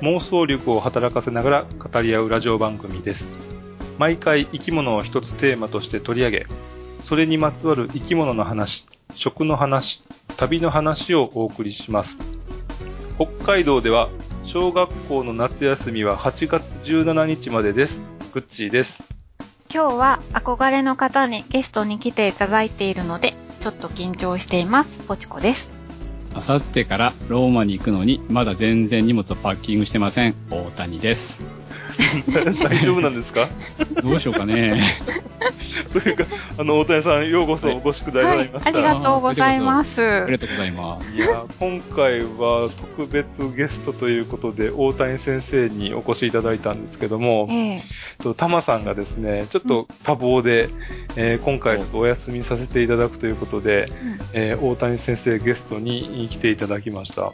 妄想力を働かせながら語り合うラジオ番組です毎回生き物を一つテーマとして取り上げそれにまつわる生き物の話食の話旅の話をお送りします北海道では小学校の夏休みは8月17日までですグッチーです今日は憧れの方にゲストに来ていただいているので、ちょっと緊張しています。ポチコです。あさってからローマに行くのに、まだ全然荷物をパッキングしてません。大谷です。大丈夫なんですか？どうしようかね。それか、あの、大谷さん、ようこそお越しくださいました。ありがとうございます。ありがとうございます。いや、今回は特別ゲストということで、大谷先生にお越しいただいたんですけども、ええとタマさんがですね、ちょっと多忙で、えー今回ちょっとお休みさせていただくということで、えー大谷先生ゲストに来ていただきました。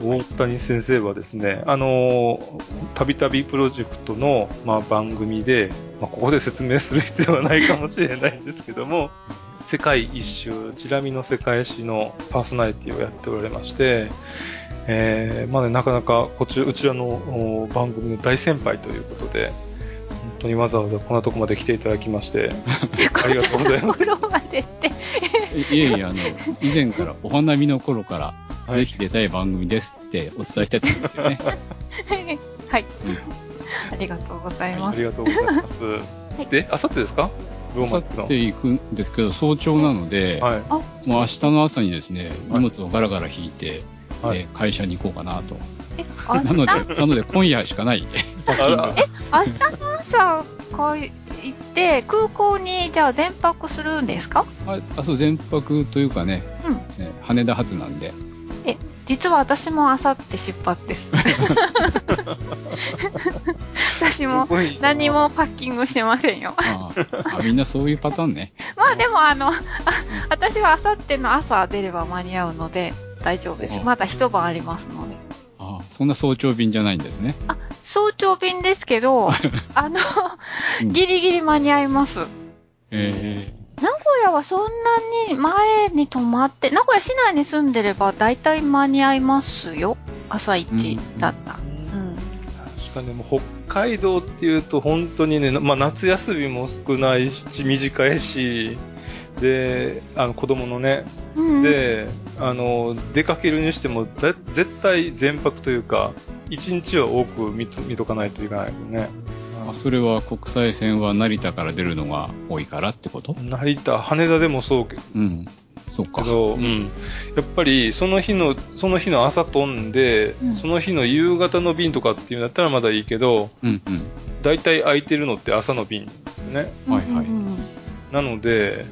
大谷先生はですね、あのーたびたびプロジェクトの、まあ、番組で、まあ、ここで説明する必要はないかもしれないんですけども、世界一周、チラ見の世界史のパーソナリティをやっておられまして、えーまあね、なかなかこっち、うちらのお番組の大先輩ということで、本当にわざわざこんなとこまで来ていただきまして、ありがとうございます。ところまでって。いえいえ、あの、以前から、お花見の頃から、はいぜひ出たい番組ですってお伝えしてたんですよね。はい。ありがとうございます。ありがとうございます。いで、あさってですか？ロあさっーマ行くのて行くんですけど、早朝なので、はい。あ、もう明日の朝にですね、はい荷物をガラガラ引いて、はいえー会社に行こうかなと。え、なので、なので今夜しかない。パッキングあら明日の朝、こう行って、空港に、じゃあ、電泊するんですか？ああそう、全泊というかね、うん。ね羽田発なんで。実は私も明後日出発です。私も何もパッキングしてませんよ。あああみんなそういうパターンね。まあでもあの、あ私は明後日の朝出れば間に合うので大丈夫です。うんまだ一晩ありますので。ああそんな早朝便じゃないんですね。早朝便ですけど、あの、うんギリギリ間に合います。え名古屋はそんなに前に泊まって、名古屋市内に住んでれば大体間に合いますよ。朝一だったら。うん。確かにもう北海道っていうと本当にね、まあ夏休みも少ないし、短いし、で、あの子供のね、うん、で、あの、出かけるにしてもだ絶対全泊というか、一日は多く見と見とかないといけないよね。ーあそれは国際線は成田から出るのが多いからってこと？成田、羽田でもそうけうん。そっか。ど、うん。やっぱり、その日の、その日の朝飛んで、うんその日の夕方の便とかっていうんだったらまだいいけど、うんうん。大体空いてるのって朝の便ですよね。はいはいうんうんなので、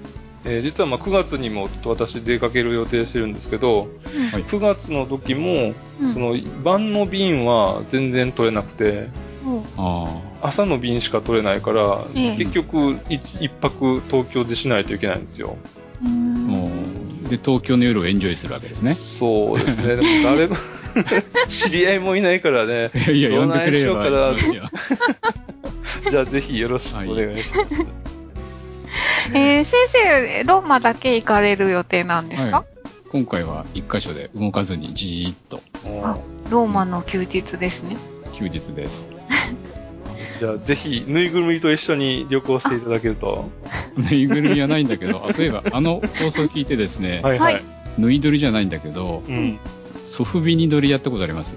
えー実はまあ9月にもちょっと私出かける予定してるんですけど、はい9月の時も、うんその晩の便は全然取れなくて、うんあ朝の便しか取れないから、ええ結局一一泊東京でしないといけないんですよ。あ。うんもう、で、東京の夜をエンジョイするわけですね。そうですね。でも誰も、知り合いもいないからね。いやいや、呼んでくれればいいですよ。じゃあぜひよろしくお願いします。えー先生、ローマだけ行かれる予定なんですか、はい今回は一箇所で動かずにじーっとあローマの休日ですね。休日です。じゃあぜひ、ぬいぐるみと一緒に旅行していただけると。ぬいぐるみはないんだけど、あ、そういえばあの放送聞いてですね、はいはい。はいぬい撮りじゃないんだけど、うん。ソフビニ撮りやったことあります？ソ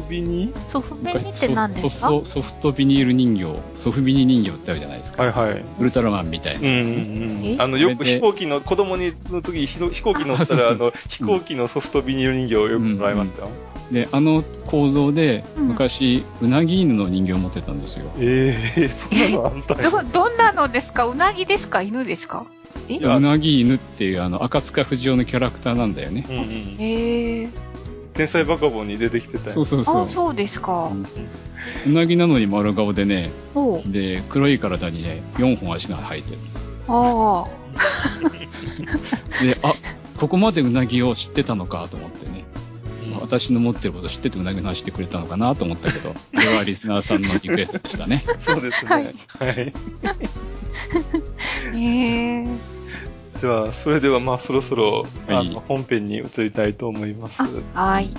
フビにソフベニって何ですか？ソフトソフトビニール人形、ソフビニ人形ってあるじゃないですか。はいはい。ウルトラマンみたいなうんうやつね。えんうん。あの、よく飛行機の、子供にの時に飛行機乗ったら、ああそうそうの、飛行機のソフトビニール人形をよくもらいましたよ。で、あの構造で、うん昔、うなぎ犬の人形を持ってたんですよ。ええそんなのあんたど、どんなのですか？うなぎですか？犬ですか？え？いやうなぎ犬っていうあの赤塚不二夫のキャラクターなんだよね。うんうん。へえ。天才バカボンに出てきてたよそうそうそうあ、。そうですか。うなぎなのに丸顔でね、おうで、黒い体にね、4本足が生えてる。ああ。で、あ、ここまでうなぎを知ってたのかと思ってね。私の持ってること知っててうなぎの話してくれたのかなと思ったけど、あれはリスナーさんのリクエストでしたね。そうですね。はいはい。へえ。では、それではまあそろそろ、はいあの本編に移りたいと思います。あはい。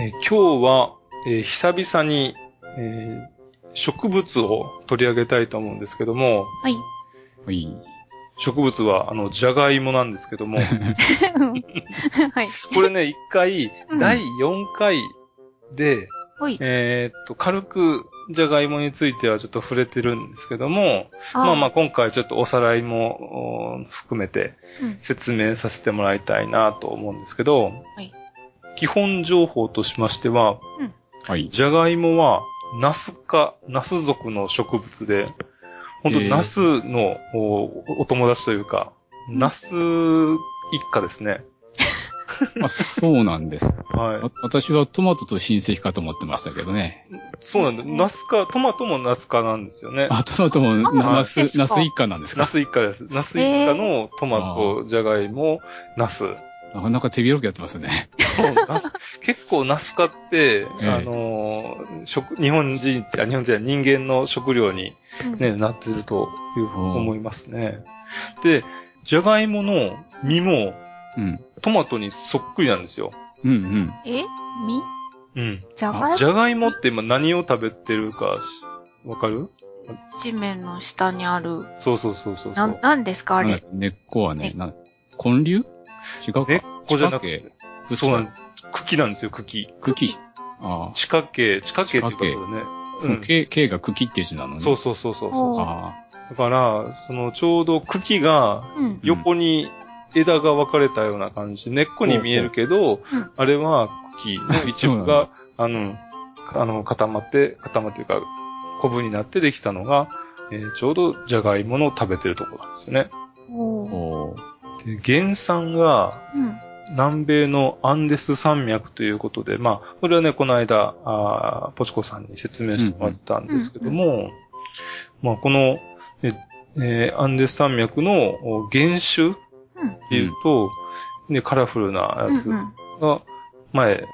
えー今日は、えー久々に、えー植物を取り上げたいと思うんですけども、はい。はい。植物は、あの、じゃがいもなんですけども、はい。これね、一回、うん第4回で、ほい。えーっと、軽く、じゃがいもについてはちょっと触れてるんですけども、まあまあ今回ちょっとおさらいもお含めてうん説明させてもらいたいなと思うんですけど、はい基本情報としましては、はい。じゃがいもはナス科、ナス属の植物で、本当えーナスのおお友達というか、ナス一家ですね。あ、そうなんです。はいわ。私はトマトと親戚かと思ってましたけどね。そうなんだ。ナス科、トマトもナス科なんですよね。あ、トマトもあナス、ナス一家なんですか？ナス一家です。ナス一家のトマト、じゃがいも、ナス。なかなか手広くやってますね。結構ナス科って、ええあのー食、日本人って、あ日本人は人間の食料にうんね、なってるというふうに思いますね。で、じゃがいもの実もうん。トマトにそっくりなんですよ。うんうん。え？みうん。じゃがいじゃがいもって今何を食べてるか、わかる？地面の下にある。そうそうそうそうそな、う。なんですかあれ？根っこはね、な根粒？違うか？根っこじゃなく地て下、そうなんです。茎なんですよ、茎。茎。ああ。地下茎、地下茎っていうかそれね。その、茎、茎が茎って字なのね。そうそうそうそうそう。おーあだから、その、ちょうど茎がうん。横に枝が分かれたような感じ。根っこに見えるけど、うんあれは茎の一部が、あの、あの、固まって、固まっていうか、コブになってできたのが、えーちょうどジャガイモの食べてるところなんですよね。あ。おで原産がうん。南米のアンデス山脈ということで、まあ、これはね、この間、あーポチコさんに説明してもらったんですけども、まあ、この、ええーアンデス山脈のお原種っうん。ていうと、ね、カラフルなやつうんうん。が、前、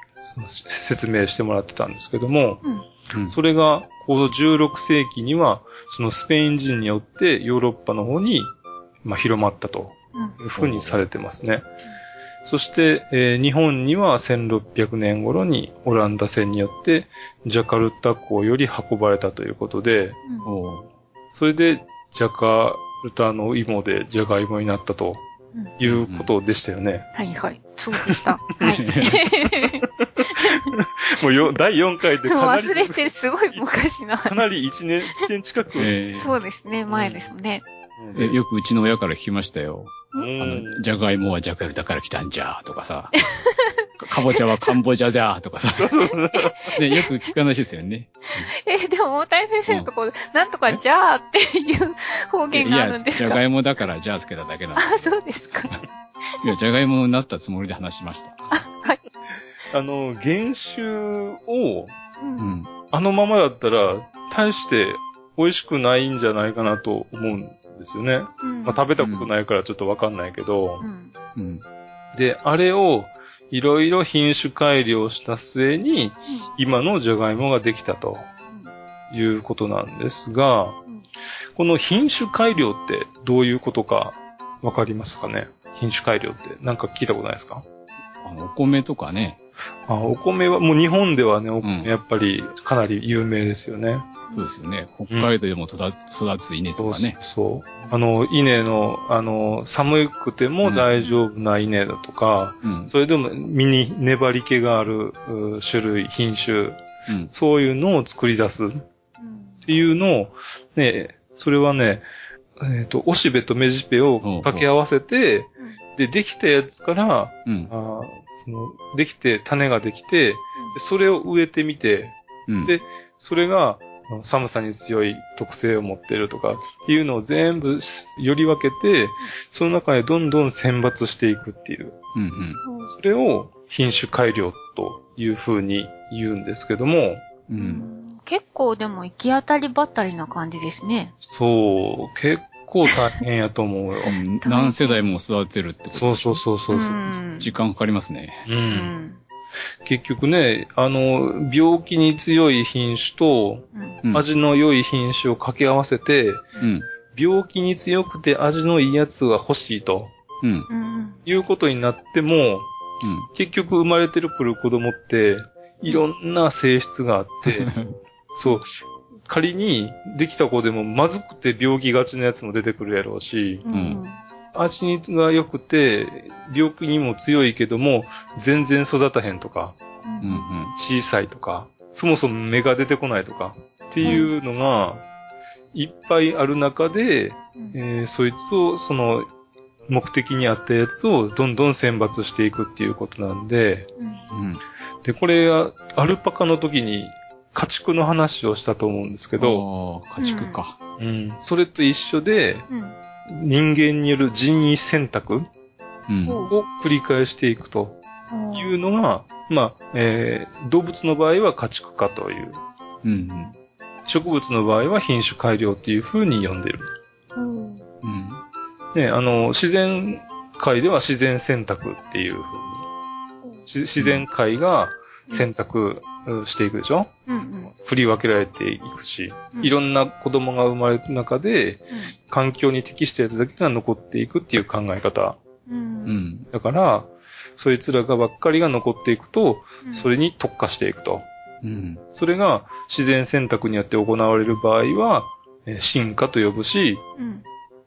説明してもらってたんですけども、うんそれが、この16世紀には、そのスペイン人によってヨーロッパの方に、まあ、広まったとうん。いうふうにされてますね。そして、えー日本には1600年頃にオランダ船によってジャカルタ港より運ばれたということで、うんそれでジャカルタの芋でジャガイモになったということでしたよね。はいはい。そうでした。はい。もうよ第4回でもうかなり、忘れてる、すごい昔のかなり1年、1年近く。え ーそうですね、前ですね。えよくうちの親から聞きましたよ。うあんの、じゃがいもはジャカルタから来たんじゃーとかさ。かぼちゃはカンボジアじゃーとかさ。ね、よく聞く話ですよね。え、でも大谷先生のところ、なんとかじゃあっていう方言があるんですか？いや、じゃがいもだからじゃあつけただけなんであ、そうですか。いや、じゃがいもになったつもりで話しました。あの、原種を、うんうん。あのままだったら、大して美味しくないんじゃないかなと思うんですよね。うんまあ、食べたことないからちょっとわかんないけど。うんうん。で、あれを、いろいろ品種改良した末に、今のジャガイモができたということなんですが、うんこの品種改良ってどういうことかわかりますかね？品種改良ってなんか聞いたことないですか？あの、お米とかね。あお米は、もう日本ではね、おうんやっぱりかなり有名ですよね。そうですよね。北海道でも育育つ稲とかね。そうそう。あの、稲の、あの、寒くても大丈夫な稲だとか、うん。それでも身に粘り気があるう種類、品種、うん。そういうのを作り出すっうんていうのを、ね、それはね、えっ、と、おしべとめじぺを掛け合わせて、で、できたやつから、うん。あーそのできて、種ができて、でそれを植えてみて、うん。でそれが、寒さに強い特性を持っているとかっていうのを全部より分けて、その中でどんどん選抜していくっていう。うんうん。それを品種改良というふうに言うんですけども、うん。結構でも行き当たりばったりな感じですね。そう、結構大変やと思うよ。うん何世代も育てるってことそうそうそうそう。ううん時間かかりますね。ん。うん。結局ね、あの、病気に強い品種と、うん。うん。味の良い品種を掛け合わせて、うん。病気に強くて味のいいやつが欲しいとうん。うん。いうことになっても、結局生まれてくる子供って、いろんな性質があって、そう、仮にできた子でもまずくて病気がちなやつも出てくるやろうし、うん。味が良くて病気にも強いけども、全然育たへんとか、うん。うん。小さいとか、そもそも芽が出てこないとか、っていうのが、いっぱいある中で、えーそいつを、その、目的に合ったやつをどんどん選抜していくっていうことなんで、うん。うん。で、これは、アルパカの時に家畜の話をしたと思うんですけど、家畜か。うん、それと一緒で、うん。人間による人為選択うん。を繰り返していくというのが、まあ、えー動物の場合は家畜化という、うん。植物の場合は品種改良っていう風に呼んでる。うん。うん。ね、あの、自然界では自然選択っていう風に、し自然界が選択うんしていくでしょ？うん。振り分けられていくし、うんいろんな子供が生まれる中で、環境に適したやつだけが残っていくっていう考え方。うん。ううん。ん。だから、そいつらがばっかりが残っていくと、それ、れに特化していくと。うん。それが自然選択によって行われる場合は、えー進化と呼ぶし、うん。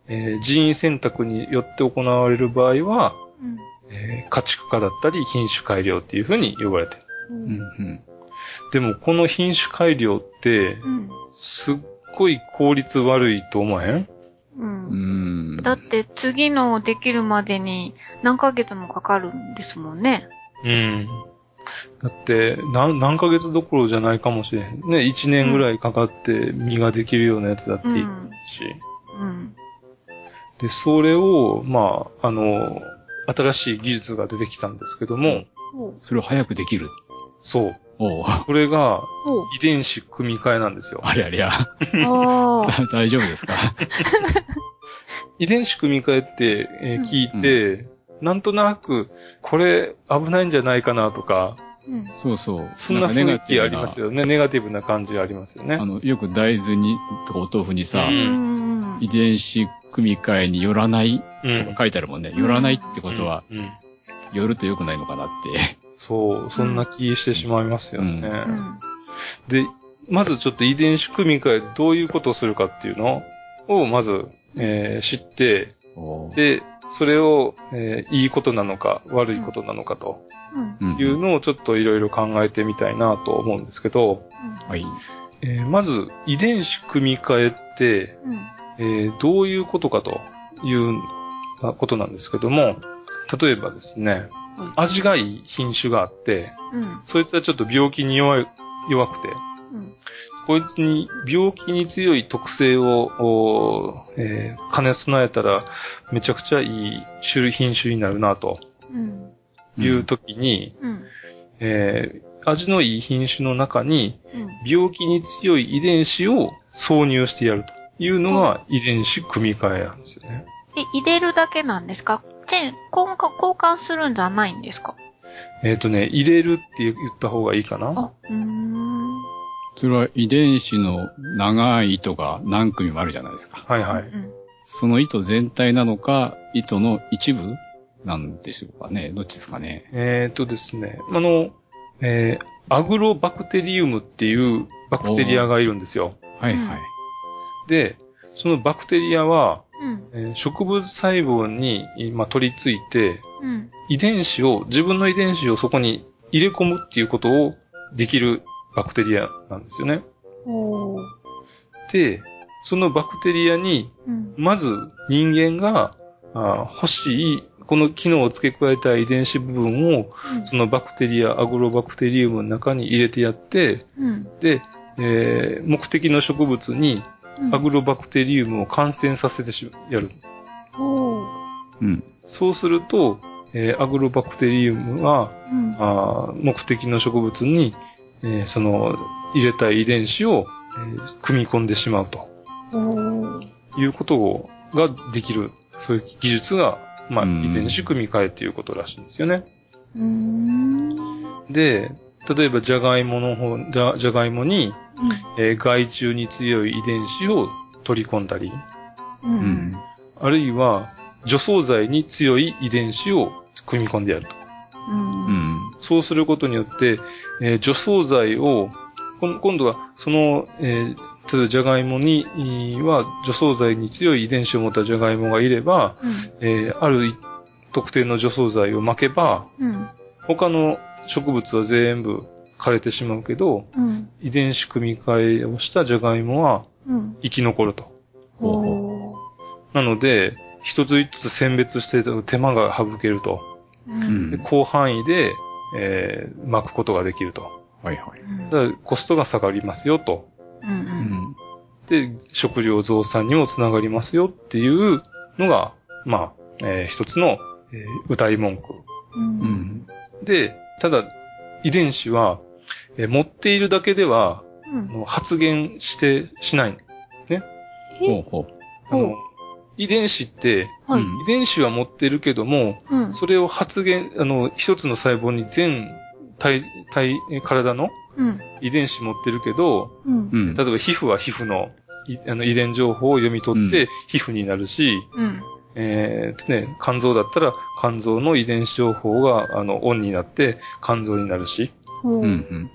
えー人為選択によって行われる場合は、うん。えー家畜化だったり品種改良っていう風に呼ばれてる。うん。うん。でもこの品種改良って、うん。すっごい効率悪いと思えん？うんう。ん。だって次のできるまでに何ヶ月もかかるんですもんね。うん。だって、何、何ヶ月どころじゃないかもしれへん。ね、1年ぐらいかかって実ができるようなやつだっていいし。うん。で、それを、まあ、あの、新しい技術が出てきたんですけども、それを早くできる。そう。おう。これが遺伝子組み換えなんですよ。ありゃりゃ。ああ。大丈夫ですか？遺伝子組み換えって、えー聞いて、なんとなく、これ危ないんじゃないかなとか、うん。そうそう。そんな雰囲気ありなますよね。ネガティブな感じありますよねあ。の、よく大豆に、とかお豆腐にさう、うん。遺伝子組み換えによらないうんとか書いてあるもんね。よらないってことは、うんうんよると良くないのかなって。そう、そんな気してしまいますよね。うん。で、まずちょっと遺伝子組み換えどういうことをするかっていうのを、まず、えー知って、で、それを、えーいいことなのか、悪いことなのかとうん。うんいうのをちょっといろいろ考えてみたいなと思うんですけど、はい。えーまず、遺伝子組み換えって、うん。えーどういうことかということなんですけども、例えばですね、味がいい品種があって、うん。そいつはちょっと病気に弱い、弱くて、うん。こいつに病気に強い特性を、おえー兼ね備えたら、めちゃくちゃいい種類品種になるな、とうん。いう時に、うん。えー味のいい品種の中に、うん。病気に強い遺伝子を挿入してやるというのが遺伝子組み換えなんですよね。え、入れるだけなんですか？チェン、交換、交換するんじゃないんですか？えっ、とね、入れるって言った方がいいかな。あ、うーん。それは遺伝子の長い糸が何組もあるじゃないですか。はいはい。うん。その糸全体なのか、糸の一部なんでしょうかね？どっちですかね？えっ、とですね、あの、えーアグロバクテリウムっていうバクテリアがいるんですよ。はいはい。で、そのバクテリアは、うん。えー植物細胞に、まあ、取り付いて、うん。遺伝子を、自分の遺伝子をそこに入れ込むっていうことをできるバクテリアなんですよね。で、そのバクテリアに、うん。まず人間があー欲しい、この機能を付け加えた遺伝子部分を、そのバクテリア、アグロバクテリウムの中に入れてやって、うん。で、えー目的の植物にアグロバクテリウムを感染させてしやる。うん。そうすると、えーアグロバクテリウムは、うん。あー目的の植物に、えーその入れたい遺伝子を、えー組み込んでしまうということをができる、そういう技術が、まあ、うん遺伝子組み換えっていうことらしいんですよね。うーん。で、例えば、じゃがいもの方、じゃ、じゃがいもに、えー害虫に強い遺伝子を取り込んだり、うん。ううんん。あるいは、除草剤に強い遺伝子を組み込んでやると。うん。うん。そうすることによって、えー除草剤を、今度は、その、えー例えば、じゃがいもに、えーは、除草剤に強い遺伝子を持ったじゃがいもがいれば、うん。えーある特定の除草剤を巻けば、うん。他の植物は全部枯れてしまうけど、うん。遺伝子組み換えをしたじゃがいもはうん。生き残ると。なので、一つ一つ選別して手間が省けると。ううんん。で広範囲で、えー巻くことができると。はいはい。だからコストが下がりますよと。う。うんん。で、食料増産にもつながりますよっていうのが、まあ、えー一つの、えー歌い文句。う。うんん。で、ただ、遺伝子は、えー持っているだけでは、うん。あの発現して、しない。ほうほあの、遺伝子って、はい。うん遺伝子は持ってるけども、うん。それを発現、あの、一つの細胞に全体、体、え体のうん。遺伝子持ってるけど、うんう。。うん。例えば皮膚は皮膚のいあの遺伝情報を読み取ってう皮膚になるし、うん。えーとね、肝臓だったら肝臓の遺伝子情報があのオンになって肝臓になるし、ほう。うん。うん。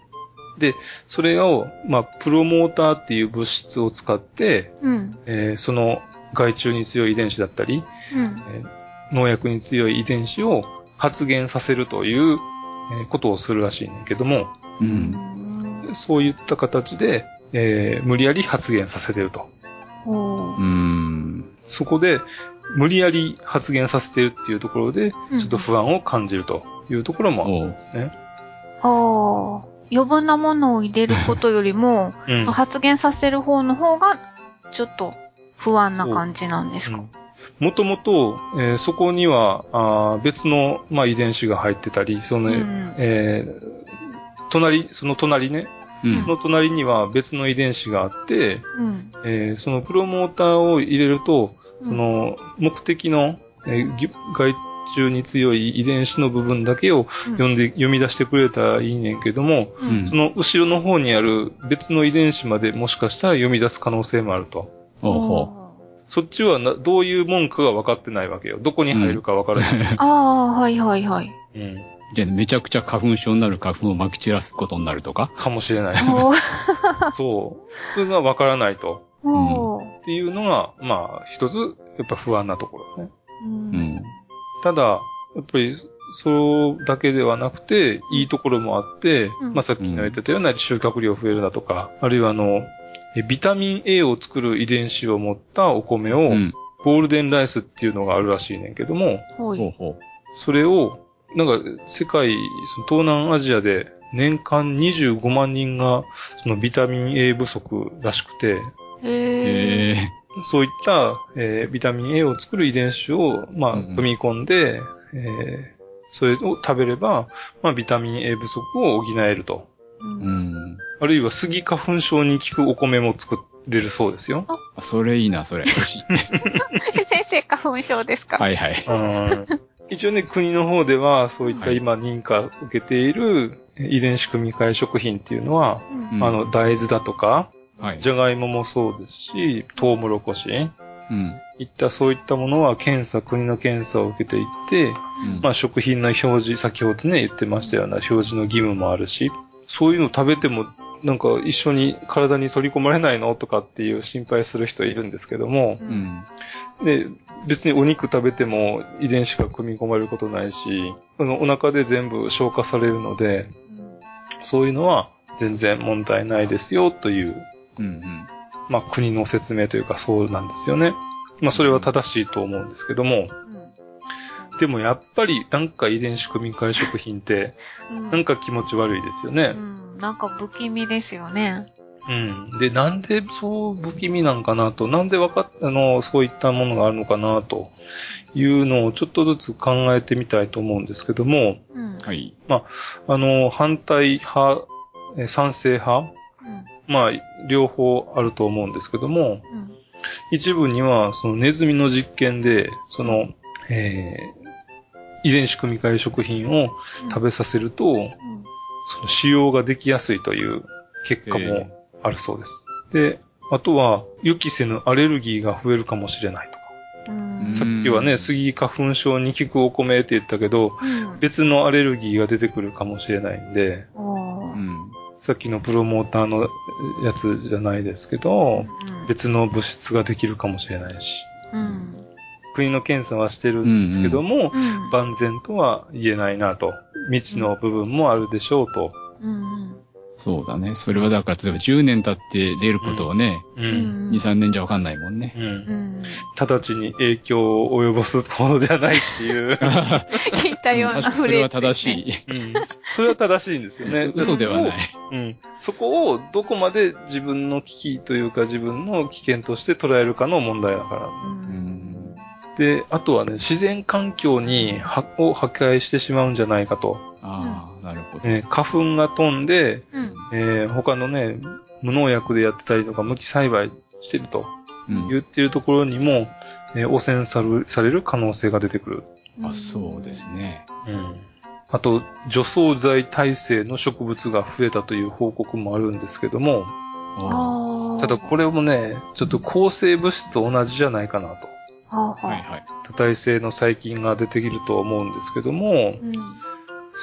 それを、まあ、プロモーターっていう物質を使って、うん。えーその害虫に強い遺伝子だったり、うん。えー農薬に強い遺伝子を発現させるという、えーことをするらしいねんけども、う。うんん。そういった形で、えー無理やり発現させてると。うん。そこで、無理やり発言させてるっていうところで、ちうんょっと不安を感じるというところも、おう。ああ。余分なものを入れることよりも、うん発言させる方の方が、ちょっと不安な感じなんですか？もともと、えーそこには、あー別の、まあ、遺伝子が入ってたり、その、うんえー隣、その隣ね、うんその隣には別の遺伝子があって、うん。えーそのプロモーターを入れると、うんその目的の、えーぎ害虫に強い遺伝子の部分だけを読んで、読み出してくれたらいいねんけども、うん、うんその後ろの方にある別の遺伝子までもしかしたら読み出す可能性もあると。ほうほそっちはなどういう文句が分かってないわけよ。どこに入るか分からない。ああ、はいはいはい。うん。う。じゃあ、めちゃくちゃ花粉症になる花粉を撒き散らすことになるとか？かもしれない。そう。それが分からないと。っていうのが、まあ、一つ、やっぱ不安なところね。うんうん。ただ、やっぱり、そうだけではなくて、いいところもあって、うんまあさっき言ってたような収穫量増えるだとか、あるいはあの、えビタミン A を作る遺伝子を持ったお米を、うん。ゴールデンライスっていうのがあるらしいねんけども、それを、なんか、世界、その東南アジアで年間25万人が、そのビタミン A 不足らしくて。え。へえ。そういった、えービタミン A を作る遺伝子を、まあ、うんうん組み込んで、えーそれを食べれば、まあ、ビタミン A 不足を補えると。ううんん。あるいは、スギ花粉症に効くお米も作れるそうですよ。あそれいいな、それ。先生花粉症ですか？はいはい。うん一応ね、国の方では、そういったはい今認可を受けている遺伝子組み換え食品っていうのは、うんうんあの、大豆だとか、はい。じゃがいももそうですし、トウモロコシ、うん。いったそういったものは検査、国の検査を受けていって、うんまあ食品の表示、先ほどね、言ってましたような表示の義務もあるし、そういうの食べても、なんか一緒に体に取り込まれないのとかっていう心配する人いるんですけども、ううんん。で、別にお肉食べても遺伝子が組み込まれることないし、あのお腹で全部消化されるので、そういうのは全然問題ないですよという、うん。うん。まあ国の説明というかそうなんですよね。まあそれは正しいと思うんですけども、でもやっぱりなんか遺伝子組み換え食品って、うんなんか気持ち悪いですよねう。んなんか不気味ですよね。うん。で、なんでそう不気味なんかなと、なんでわかっあの、そういったものがあるのかなというのをちょっとずつ考えてみたいと思うんですけども、うん。はい。あの、反対派、え賛成派、まあ、両方あると思うんですけども、うん。一部には、そのネズミの実験で、その、えー遺伝子組み換え食品を食べさせると、うん。その使用ができやすいという結果もあるそうです。で、あとは、予期せぬアレルギーが増えるかもしれないとか。うん。さっきはね、スギ花粉症に効くお米って言ったけど、うん。別のアレルギーが出てくるかもしれないんで。さっきのプロモーターのやつじゃないですけど、別の物質ができるかもしれないし、うん。国の検査はしてるんですけども、うん。万全とは言えないなと。未知の部分もあるでしょうと。うん。そうだね。それはだから、例えば10年経って出ることをね、う。うんん。2、3年じゃわかんないもんね。うん。うん。直ちに影響を及ぼすものではないっていう。聞いたようなフレーズれは正。しい。うん。それは正しいんですよね。嘘ではない。うん。そこをどこまで自分の危機というか自分の危険として捉えるかの問題だから。う。うんん。で、あとはね、自然環境にはを破壊してしまうんじゃないかと。ああ、なるほど。ね、花粉が飛んで、うん。えー他のね、無農薬でやってたりとか無機栽培してるとうん。言ってるところにも、えー汚染されるされる可能性が出てくる。あ、そうですね。うん。あと、除草剤耐性の植物が増えたという報告もあるんですけども。ただこれもね、ちょっと抗生物質と同じじゃないかなと。はいはい。多体性の細菌が出てくると思うんですけども、うん。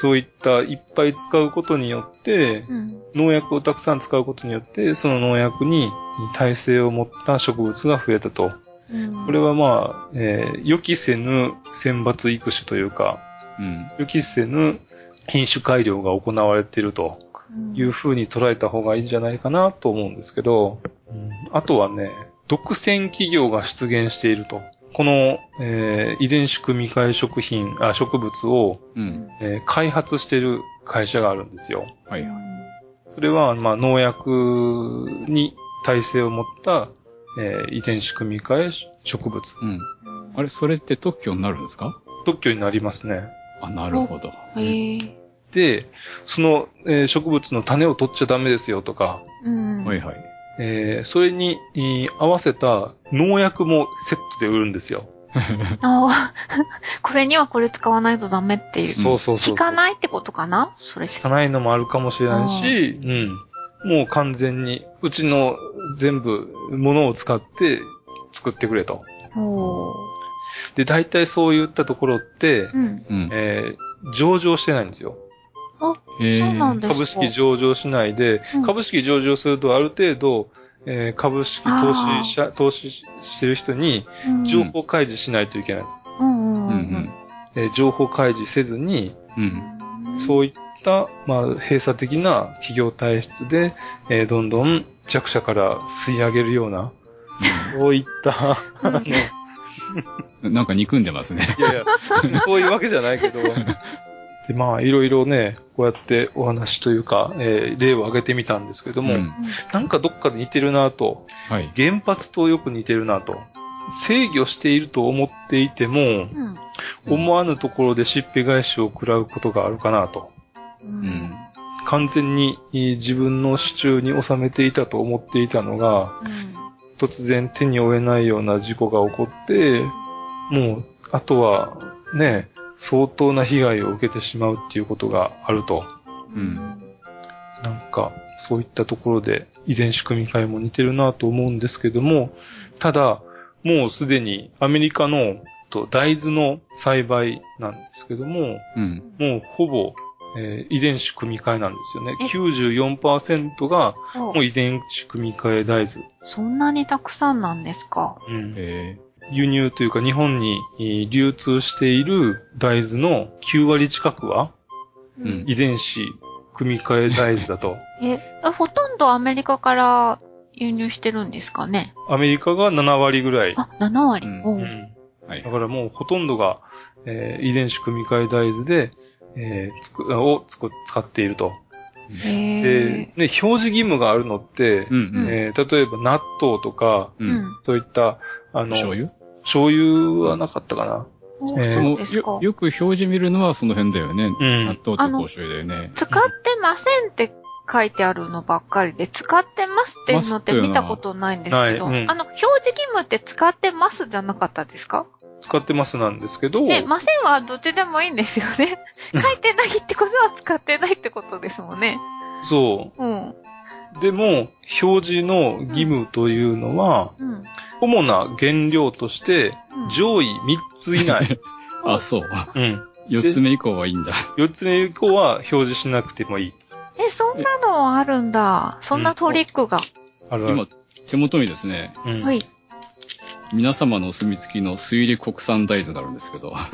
そういったいっぱい使うことによって、うん。農薬をたくさん使うことによって、その農薬に耐性を持った植物が増えたと。うん。これはまあ、えー予期せぬ選抜育種というか、うん。予期せぬ品種改良が行われているという風に捉えた方がいいんじゃないかなと思うんですけど、あとはね、独占企業が出現していると。この、えー遺伝子組み換え食品、あ、植物を、うん。えー開発している会社があるんですよ。はいはい。それは、まあ、農薬に耐性を持った、えー遺伝子組み換え植物。うん。あれ、それって特許になるんですか？特許になりますね。あ、なるほど。へえ。で、その、えー植物の種を取っちゃダメですよとか、うん。はいはい。えーそれに、えー合わせた農薬もセットで売るんですよ。ああ、これにはこれ使わないとダメっていう。そうそうそう。効かないってことかな？それしか。効かないのもあるかもしれないし、うん。もう完全に、うちの全部、ものを使って作ってくれと。で、大体そういったところって、うん。うん。えー上場してないんですよ。へそうなんですか。株式上場しないで、うん株式上場するとある程度、えー株式投資者、投資してる人にうん情報開示しないといけない。うんうんううんんえー情報開示せずに、うん。うん。そういった、まあ、閉鎖的な企業体質で、えーどんどん弱者から吸い上げるような、そういった、なんか憎んでますね。やいや、そういうわけじゃないけど、で、まあ、いろいろね、こうやってお話というか、えー例を挙げてみたんですけども、うんなんかどっかで似てるなと、はい。原発とよく似てるなと、制御していると思っていても、うん。思わぬところでしっぺ返しを食らうことがあるかなと。う。うんん。完全にえー自分の手中に収めていたと思っていたのが、突然手に負えないような事故が起こって、もう、あとは、ね、相当な被害を受けてしまうっていうことがあると。うんなんか、そういったところで遺伝子組み換えも似てるなと思うんですけども、ただ、もうすでにアメリカのと大豆の栽培なんですけども、うん。もうほぼ、えー遺伝子組み換えなんですよね。え94%がおもう遺伝子組み換え大豆。そんなにたくさんなんですか？うんえ輸入というか日本にえー流通している大豆の9割近くはうん遺伝子組み換え大豆だと。え、ほとんどアメリカから輸入してるんですかね？アメリカが7割ぐらい。あ、7割。うんはいだ。からもうほとんどが、えー遺伝子組み換え大豆で、えーつくをつく使っていると。へで、え。ね、表示義務があるのって、うんうん。えー例えば納豆とか、う。うんん。そういった、あの、醤油？醤油はなかったかな。おえーそうですかよ。よく表示見るのはその辺だよね。うん納豆と香醤油だよね。使ってませんって書いてあるのばっかりで、使ってますっていうのって見たことないんですけど、うんあの、表示義務って使ってますじゃなかったですか？使ってますなんですけど、で、ませんはどっちでもいいんですよね。う ん書いてないってことは使ってないってことですもんね。そうん。う。でも、表示の義務というのは、うん。主な原料として、うん上位3つ以内。あ、そう。うん。四つ目以降はいいんだ。4つ目以降は表示しなくてもいい。え、そんなのあるんだ。そんなトリックが。あるある今、手元にですね、うんはい。皆様のお墨付きの水入り国産大豆があるんですけど。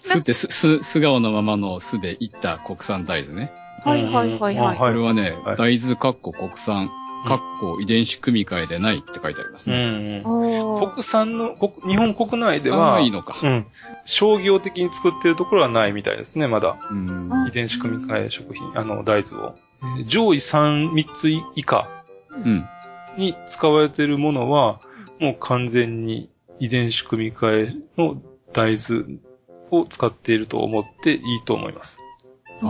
酢ってす、す、素顔のままの酢でいった国産大豆ね。はいはいはいはい。うんこれはね、はい大豆かっこ国産、かっこ遺伝子組み換えでないって書いてありますうね。国産の、国日本国内では、はいいのか。うん。商業的に作ってるところはないみたいですね、まだ。うん。あ遺伝子組み換え食品、あの、大豆を。えー上位3、3つ以下うん。に使われているものは、もう完全に遺伝子組み換えの大豆を使っていると思っていいと思います。あ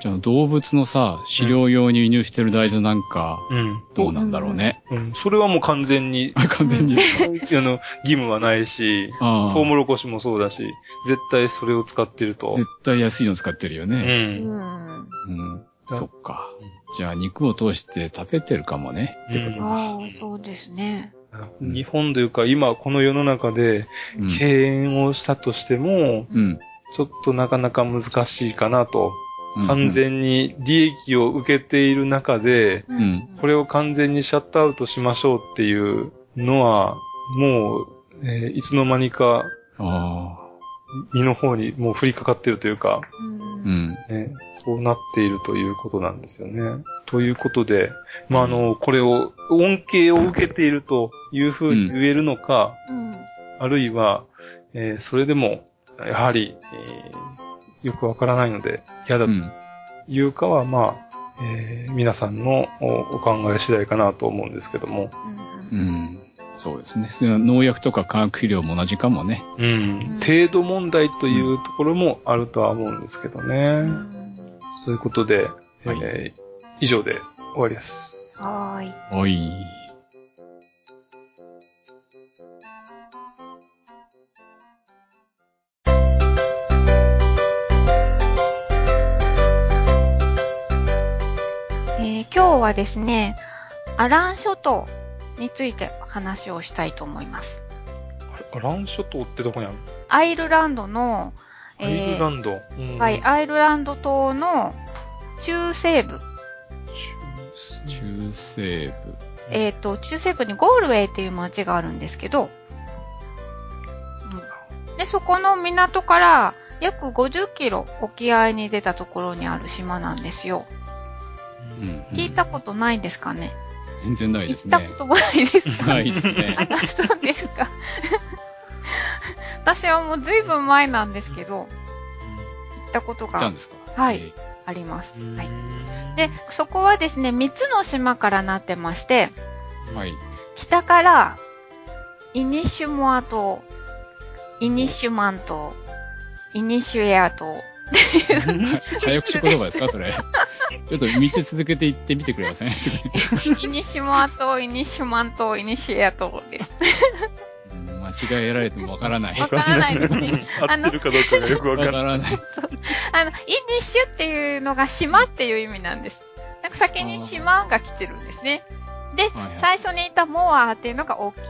じゃあ動物のさ、飼料用に輸入してる大豆なんか、うん。どうなんだろうね。うん。それはもう完全に、あ、完全に。あの、義務はないし、あトウモロコシもそうだし、絶対それを使ってるとあ。。絶対安いの使ってるようね。うん。うん。そっか。じゃあ肉を通して食べてるかもね。ってことか。ああ、そうですね。うん日本というか、今この世の中でうん。敬遠をしたとしても、うん。ちょっとなかなか難しいかなと。うん完。全に利益を受けている中で、んこれを完全にシャットアウトしましょうっていうのは、もう、えーいつの間にか。身の方にもう降りかかっているというか、うんうん。ね、そうなっているということなんですよね。ということで、まあ、あの、これを、恩恵を受けているというふうに言えるのか、うん。あるいは、えーそれでも、やはり、えーよくわからないので、嫌だとうん。いうかは、まあ、えー皆さんのおお考え次第かなと思うんですけども、うんうん。そうですね。それは農薬とか化学肥料も同じかもね。うんうん程度問題というところもあるとは思うんですけどね。うんそういうことで、はいえー以上で終わりです。はーい。おい。今日はですね、アラン諸島について話をしたいと思います。アラン諸島ってどこにあるアイルランドの、アイルランド？うんはい、アイルランド島の中西部、中西部。えっ、と、中西部にゴールウェイっていう街があるんですけど、うんで、そこの港から約50キロ沖合に出たところにある島なんですよ。うん。聞いたことないんですかね、全然ないで行すね。ったこともないですかないですね。あ、そうですか。私はもうずいぶん前なんですけど、行ったことが行ったんですか？はいえあります。うんはい。で、そこはですね、3つの島からなってまして、ーはい。北から、イニシュモア島、イニシュマン島、イニシュエア島。早口言葉ですかそれ。ちょっと3つ続けて言ってみてください。イニシュモア島、イニシュマン島、イニシュエア島です。うん間違えられてもわからない。わわからないですね。合ってるかどうかがよくわかららない。そう。あの、イニシュっていうのが島っていう意味なんです。なんか先に島が来てるんですね。で、はいはい最初にいたモアっていうのが大きい。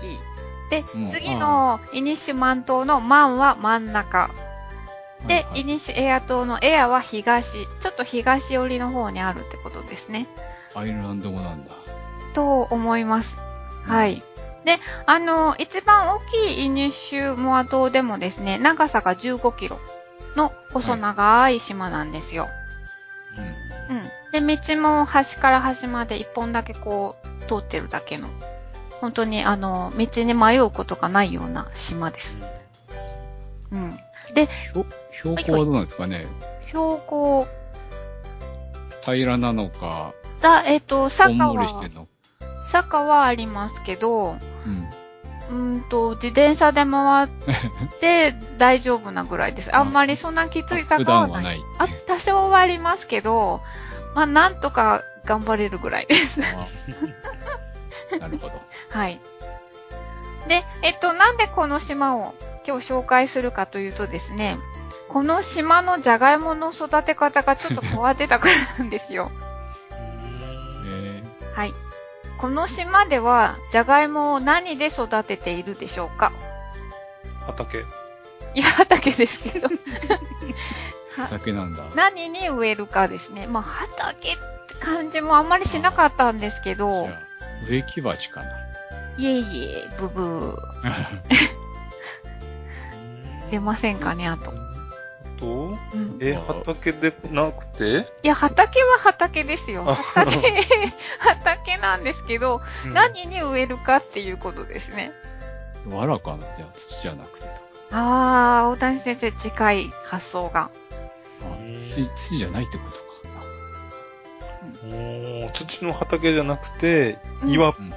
でうん、次のイニシュマン島のマンは真ん中。で、はいはいイニシュエア島のエアは東。ちょっと東寄りの方にあるってことですね。アイルランド語なんだ。と思います。はい。で、あの、一番大きいイニシュモア島でもですね、長さが15キロの細長い島なんですよ。うん。で、道も端から端まで一本だけこう、通ってるだけの、本当にあの、道に迷うことがないような島です。うん。標標高はどうなんですかね？標高、平らなのか、だ、えっ、と、こん坂は。坂はありますけど、うん。うーんと、自転車で回って 大丈夫なぐらいです。あんまりそんなきつい普坂はな。いない。あ、多少はありますけど、まあ、なんとか頑張れるぐらいです。あ なるほど。はい。で、えっと、なんでこの島を今日紹介するかというとですね、この島のジャガイモの育て方がちょっと変わってたからなんですよ。えはい。この島では、ジャガイモを何で育てているでしょうか？畑。いや、畑ですけど。ー、畑なんだ。何に植えるかですね。まあ、畑って感じもあんまりしなかったんですけじどゃ、あ、植木鉢かな。いえいえ、ブブー。出ませんかね、あと。と、うん。え、畑でなくて、いや、畑は畑ですよ。あ畑、畑なんですけど、うん何に植えるかっていうことですね。わらかな、じゃあ土じゃなくてと。あー、大谷先生近い発想が。あ土、土じゃないってことか。おー土の畑じゃなくて、うん岩っうん。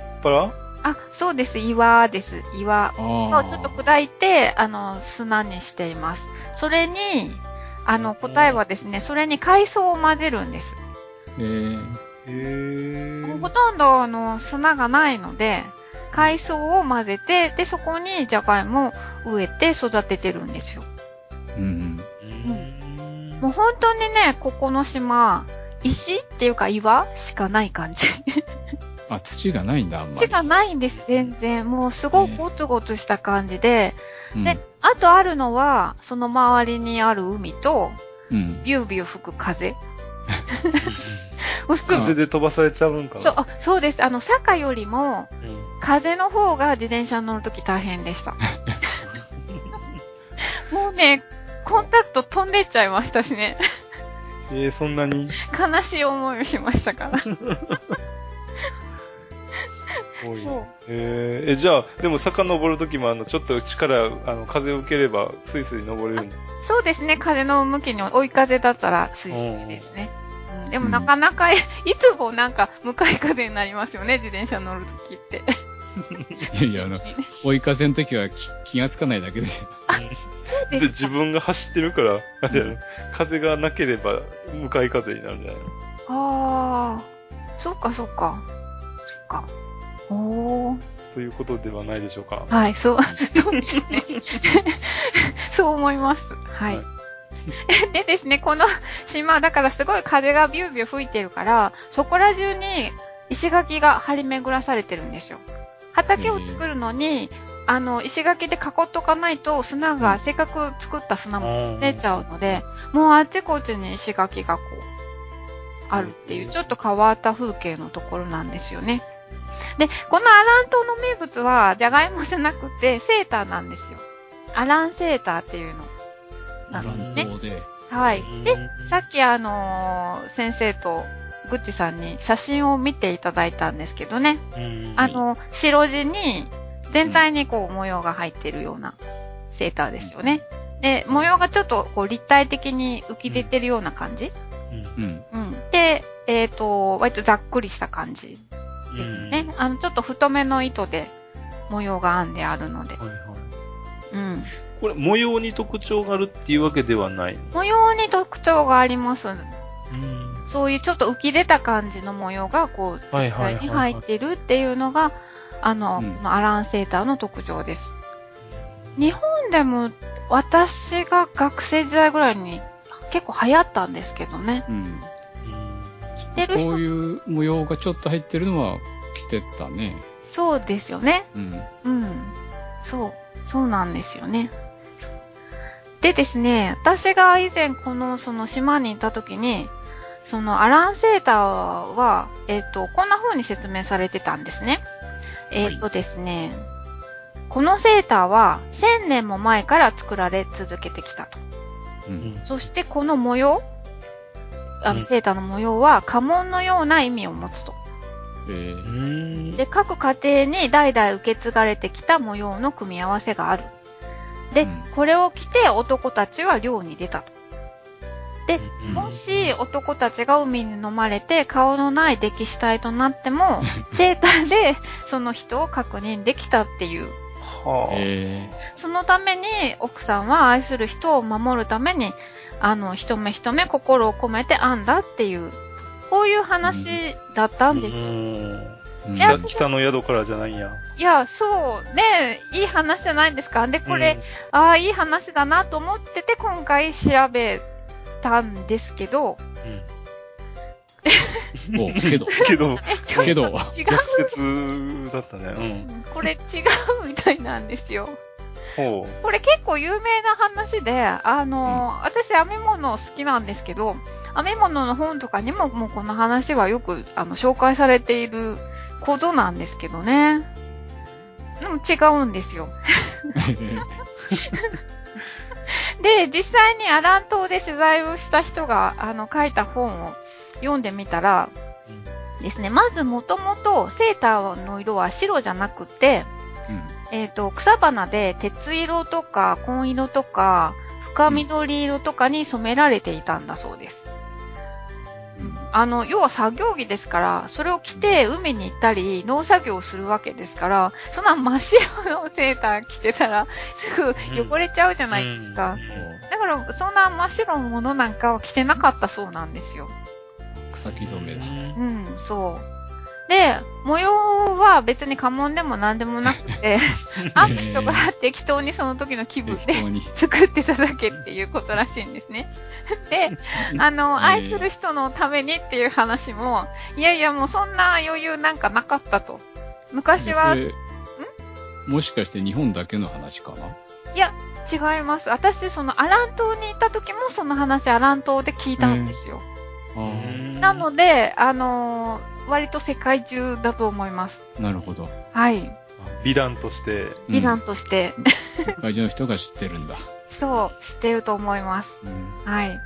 腹、あ、そうです。岩です。岩あをあ。ちょっと砕いて、あの、砂にしています。それに、あの、答えはですね、それに海藻を混ぜるんです。えー、へーほとんど、あの、砂がないので、海藻を混ぜて、で、そこにじゃがいもを植えて育ててるんですよ。うんうんもう本当にね、ここの島、石っていうか岩しかない感じ。うん。あ、土がないんだ、あんまり。土がないんです、全然。もうすごいゴツゴツした感じで。うん、で、あとあるのは、その周りにある海と、うん。ビュービュー吹く風。風で飛ばされちゃうんかなそう、あそうです。あの、坂よりも、うん風の方が自転車に乗るとき大変でした。もうね、コンタクト飛んでっちゃいましたしね。えー、そんなに？悲しい思いをしましたから。多いそう。えー、え、じゃあ、でも坂登るときも、あの、ちょっと力、あの、風を受ければ、スイスイ登れるんだ。そうですね。風の向きに追い風だったらスイスイですね。うん、でもなかなか、いつもなんか向かい風になりますよね。自転車乗るときって。いやいや、あの、追い風の時は気気がつかないだけですよ。そうで、ですか。自分が走ってるから、あれやろ風がなければ、向かい風になるんじゃないの？ああ、そっかそっか。そっか。ということではないでしょうか。はい、そう、そうですね。そう思います。はい。はい でですね、この島、だからすごい風がビュービュー吹いてるから、そこら中に石垣が張り巡らされてるんですよ。畑を作るのに、あの、石垣で囲っとかないと砂が、せっかく作った砂も出ちゃうので、もうあっちこっちに石垣がこう、あるっていう、ちょっと変わった風景のところなんですよね。で、このアラン島の名物は、じゃがいもじゃなくて、セーターなんですよ。アランセーターっていうのなんですね。はい。でうん、さっきあのー先生とグッチさんに写真を見ていただいたんですけどね。うんあの、白地に全体にこう模様が入ってるようなセーターですよね。で、模様がちょっとこう立体的に浮き出てるような感じ。うん。うん。で、えっ、と、割とざっくりした感じですよね。あの、ちょっと太めの糸で模様が編んであるので。はいはい。うん。これ、模様に特徴があるっていうわけではない？模様に特徴があります。うん。そういうちょっと浮き出た感じの模様が、こう、はい実はいはいはい際に入ってるっていうのが、あの、うんアランセーターの特徴です。日本でも、私が学生時代ぐらいに結構流行ったんですけどね。うん。てる人こういう模様がちょっと入ってるのは着てたね。そうですよね。うん。うん。そう。そうなんですよね。でですね、私が以前このその島にいた時に、そのアランセーターは、えっ、と、こんな風に説明されてたんですね。えっ、とですね、このセーターは1000年も前から作られ続けてきたと。う。うんん。そしてこの模様、あの、うんセーターの模様は家紋のような意味を持つと。えうー、ん。で、各家庭に代々受け継がれてきた模様の組み合わせがある。で、うんこれを着て男たちは漁に出たと。で、うんもし男たちが海に飲まれて顔のない溺死体となっても、セーターでその人を確認できたっていう。はあ。えそのために奥さんは愛する人を守るために、あの、一目一目心を込めて編んだっていう、こういう話だったんですよ。うん北北の宿からじゃないんや。いや、そう。ねいい話じゃないですか？で、これ、ああ、いい話だなと思ってて、今回調べたんですけど、うん、うん。お けど、けど、けど、違う。逆説だったね。うん。これ違うみたいなんですよ。ほこれ結構有名な話で、あの、私編み物好きなんですけど、編み物の本とかにももうこの話はよくあの紹介されていることなんですけどね。でも違うんですよ。で、実際にアラン島で取材をした人があの書いた本を読んでみたらですね、まずもともとセーターの色は白じゃなくて、えっ、と、草花で鉄色とか紺色とか深緑色とかに染められていたんだそうです。あの、要は作業着ですから、それを着て海に行ったり、農作業をするわけですから、そんな真っ白のセーター着てたら、すぐ汚れちゃうじゃないですか。だから、そんな真っ白のものなんかは着てなかったそうなんですよ。草木染めだ。うん、そう。で、模様は別に家紋でも何でもなくて、編む人が適当にその時の気分で。作ってただけっていうことらしいんですね。で、あの、えー愛する人のためにっていう話も、いやいやもうそんな余裕なんかなかったと。昔は、いそれもしかして日本だけの話かな？や、違います。私、そのアラン島に行った時もその話アラン島で聞いたんですよ。なので、あのー割と世界中だと思います。なるほど。はい。美談として、美談として、世界中の人が知ってるんだ。そう、知ってると思います。うんはい。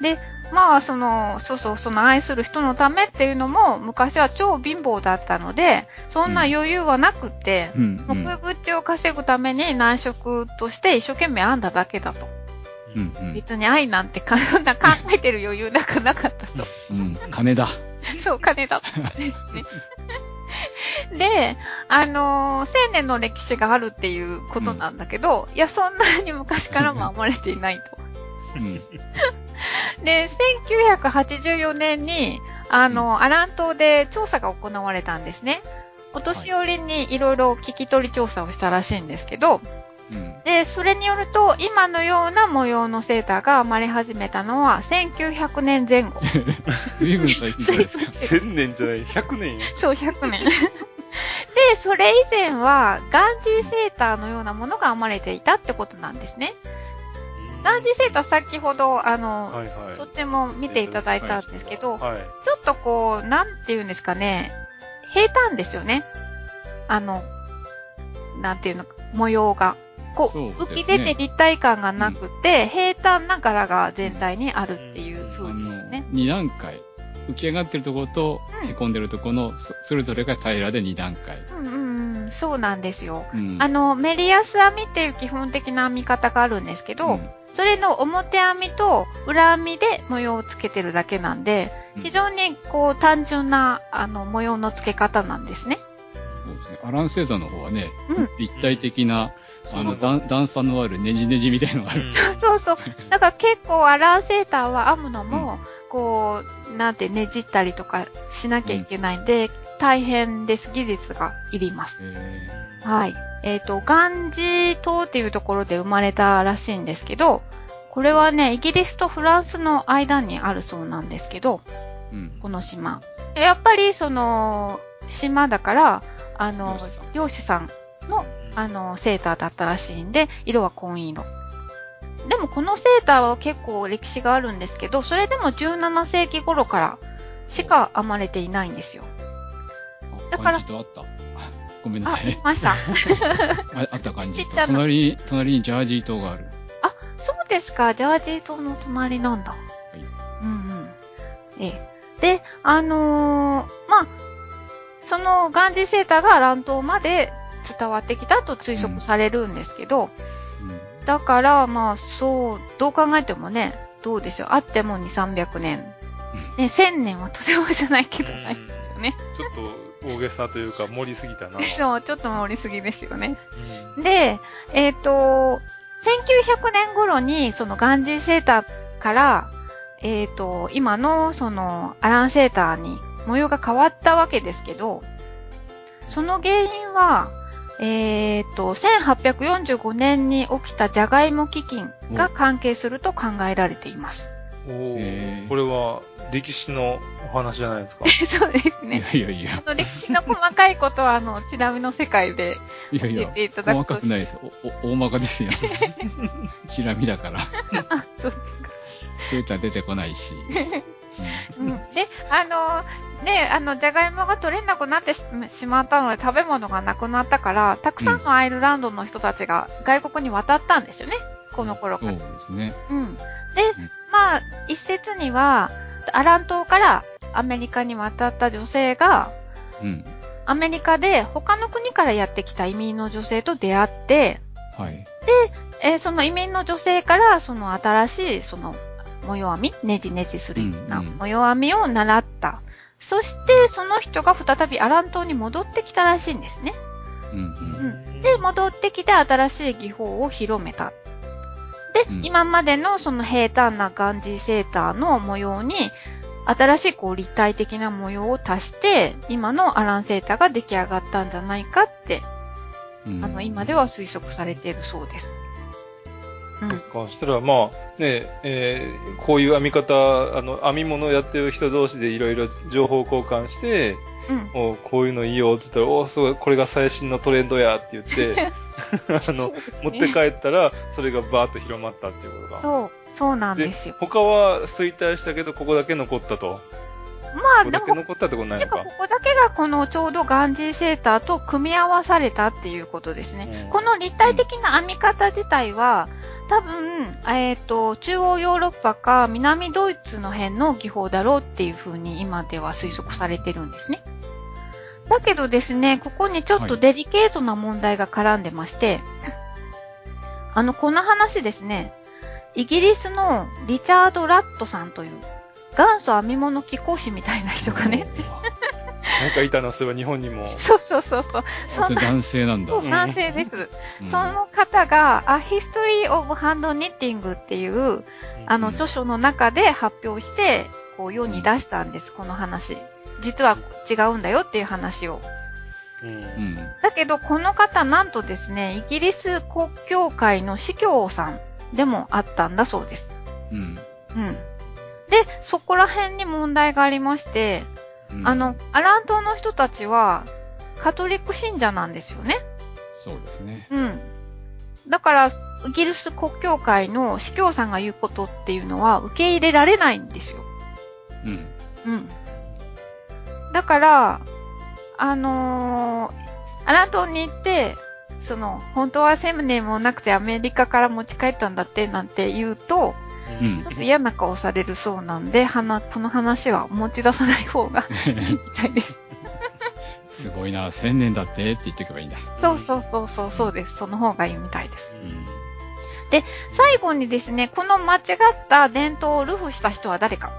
で、まあ、その、そうそう、その愛する人のためっていうのも、昔は超貧乏だったので、そんな余裕はなくって、うんうん木口を稼ぐために内職として一生懸命編んだだけだと。うんうん別に愛なんてかそんな考えてる余裕なんかなかったと。うん金だ。そう、金だったんですね。で、あのー千年の歴史があるっていうことなんだけど、いや、そんなに昔からも編まれていないと。うん で、1984年に、あの、アラン島で調査が行われたんですね。お年寄りにいろいろ聞き取り調査をしたらしいんですけど、うんで、それによると、今のような模様のセーターが編まれ始めたのは1900年前後。随分最近じゃないですか。千年じゃない、百年や。そう、100年。で、それ以前は、ガンジーセーターのようなものが編まれていたってことなんですね。ガンジーセーター先ほど、あの、はいはい。そっちも見ていただいたんですけど、はい。ちょっとこう、なんて言うんですかね、平坦ですよね。あの、なんていうのか、模様が。こう、浮き出て立体感がなくて、平坦な柄が全体にあるっていうあ風ですね。、2段階。浮き上がってるところと、うんへこんでるところの、そそれぞれが平らで2段階。うんうんうん、そうなんですよ。うんあの、メリヤス編みっていう基本的な編み方があるんですけど、うんそれの表編みと裏編みで模様をつけてるだけなんで、うん非常にこう単純なあの模様の付け方なんですね。そうですね。アランセーターの方はね、うん立体的な、あの、そう段段差のあるネジネジみたいなのがある。そうそう。だから結構アランセーターは編むのも、こう、なんてねじったりとかしなきゃいけないんで、大変です。技術がいります。えはい。えっ、と、ガンジ島っていうところで生まれたらしいんですけど、これはね、イギリスとフランスの間にあるそうなんですけど、ーうん。この島。やっぱりその、島だから、あの漁師さんの、あの、セーターだったらしいんで、色は紺色。でもこのセーターは結構歴史があるんですけど、それでも17世紀頃からしか編まれていないんですよ。だだから ごめんなあ、さい。見ました。ああった感じとちっちゃ。な隣に、隣にジャージー島がある。あ、そうですか。ジャージー島の隣なんだ。いうんうん。ええ。で、あのーまあ、そのガンジーセーターが乱闘まで伝わってきたと推測されるんですけど、うんだから、まあ、そう、どう考えてもね、どうでしょう。あっても2、300年。ね、1000年はとてもじゃないけどないですよね。ちょっと大げさというか盛りすぎたな。そう、ちょっと盛りすぎですよね。うんで、えっ、と、1900年頃に、そのガンジーセーターから、えっ、と、今の、その、アランセーターに模様が変わったわけですけど、その原因は、えっ、と、1845年に起きたジャガイモ飢饉が関係すると考えられています。おこれは歴史のお話じゃないですか？そうですいね。やいやいや、あの歴史の細かいことは、あの、ちなみの世界で教いやいや、えていただ細くとかくないです。お、お大まかですよ。チラ見だから。あ、そうセーター出てこないし。うんで、あの、ね、あの、じゃがいもが取れなくなってししまったので食べ物がなくなったから、たくさんのアイルランドの人たちが外国に渡ったんですよね。この頃から。そうですね。うん。で、まあ、一説には、アラン島からアメリカに渡った女性が、うん。アメリカで他の国からやってきた移民の女性と出会って、はい。えーその移民の女性から、その新しい、その、模様編み？ねじねじするような模様編みを習った。そして、その人が再びアラン島に戻ってきたらしいんですね。うんうん。うんで、戻ってきて新しい技法を広めた。で、うん今までのその平坦なガンジーセーターの模様に、新しいこう立体的な模様を足して、今のアランセーターが出来上がったんじゃないかって、うんあの、今では推測されているそうです。うん。そしたら、まあ、ね、えーこういう編み方、あの、編み物やってる人同士でいろいろ情報交換して、うん。おこういうのいいよって言ったら、おすごい、これが最新のトレンドやって言って、あの、持って帰ったら、それがバーッと広まったっていうことが。そう、そうなんですよ。他は衰退したけど、ここだけ残ったと。まあ、ここだけでも、ことないてか、のかこ。こだけがこのちょうどガンジーセーターと組み合わされたっていうことですね。うんこの立体的な編み方自体は、多分、えっ、と、中央ヨーロッパか南ドイツの辺の技法だろうっていう風に今では推測されてるんですね。だけどですね、ここにちょっとデリケートな問題が絡んでまして、あの、この話ですね、イギリスのリチャード・ラットさんという元祖編み物貴公子みたいな人がね、なんかいたの、それは日本にも。そうそうそうそう、そ男性なんだ。そう男性です。うんその方が、A History of Hand Knitting っていう、あの、うん著書の中で発表して、こう、世に出したんです、この話。実は違うんだよっていう話を。うんうん。だけど、この方、なんとですね、イギリス国教会の司教さんでもあったんだそうです。うん。うん。で、そこら辺に問題がありまして、うんあの、、アラン島の人たちは、カトリック信者なんですよね。そうですね。うん。だから、イギリス国教会の司教さんが言うことっていうのは受け入れられないんですよ。うん。うん。だから、あのーアラン島に行って、その、本当は1000年もなくてアメリカから持ち帰ったんだってなんて言うと、うんちょっと嫌な顔されるそうなんで、はなこの話は持ち出さない方が いいみたいです。すごいな、千年だってって言っておけばいいんだ。そうそうそうそう、そうです。その方がいいみたいです。うん。最後にですね、この間違った伝統をルフした人は誰か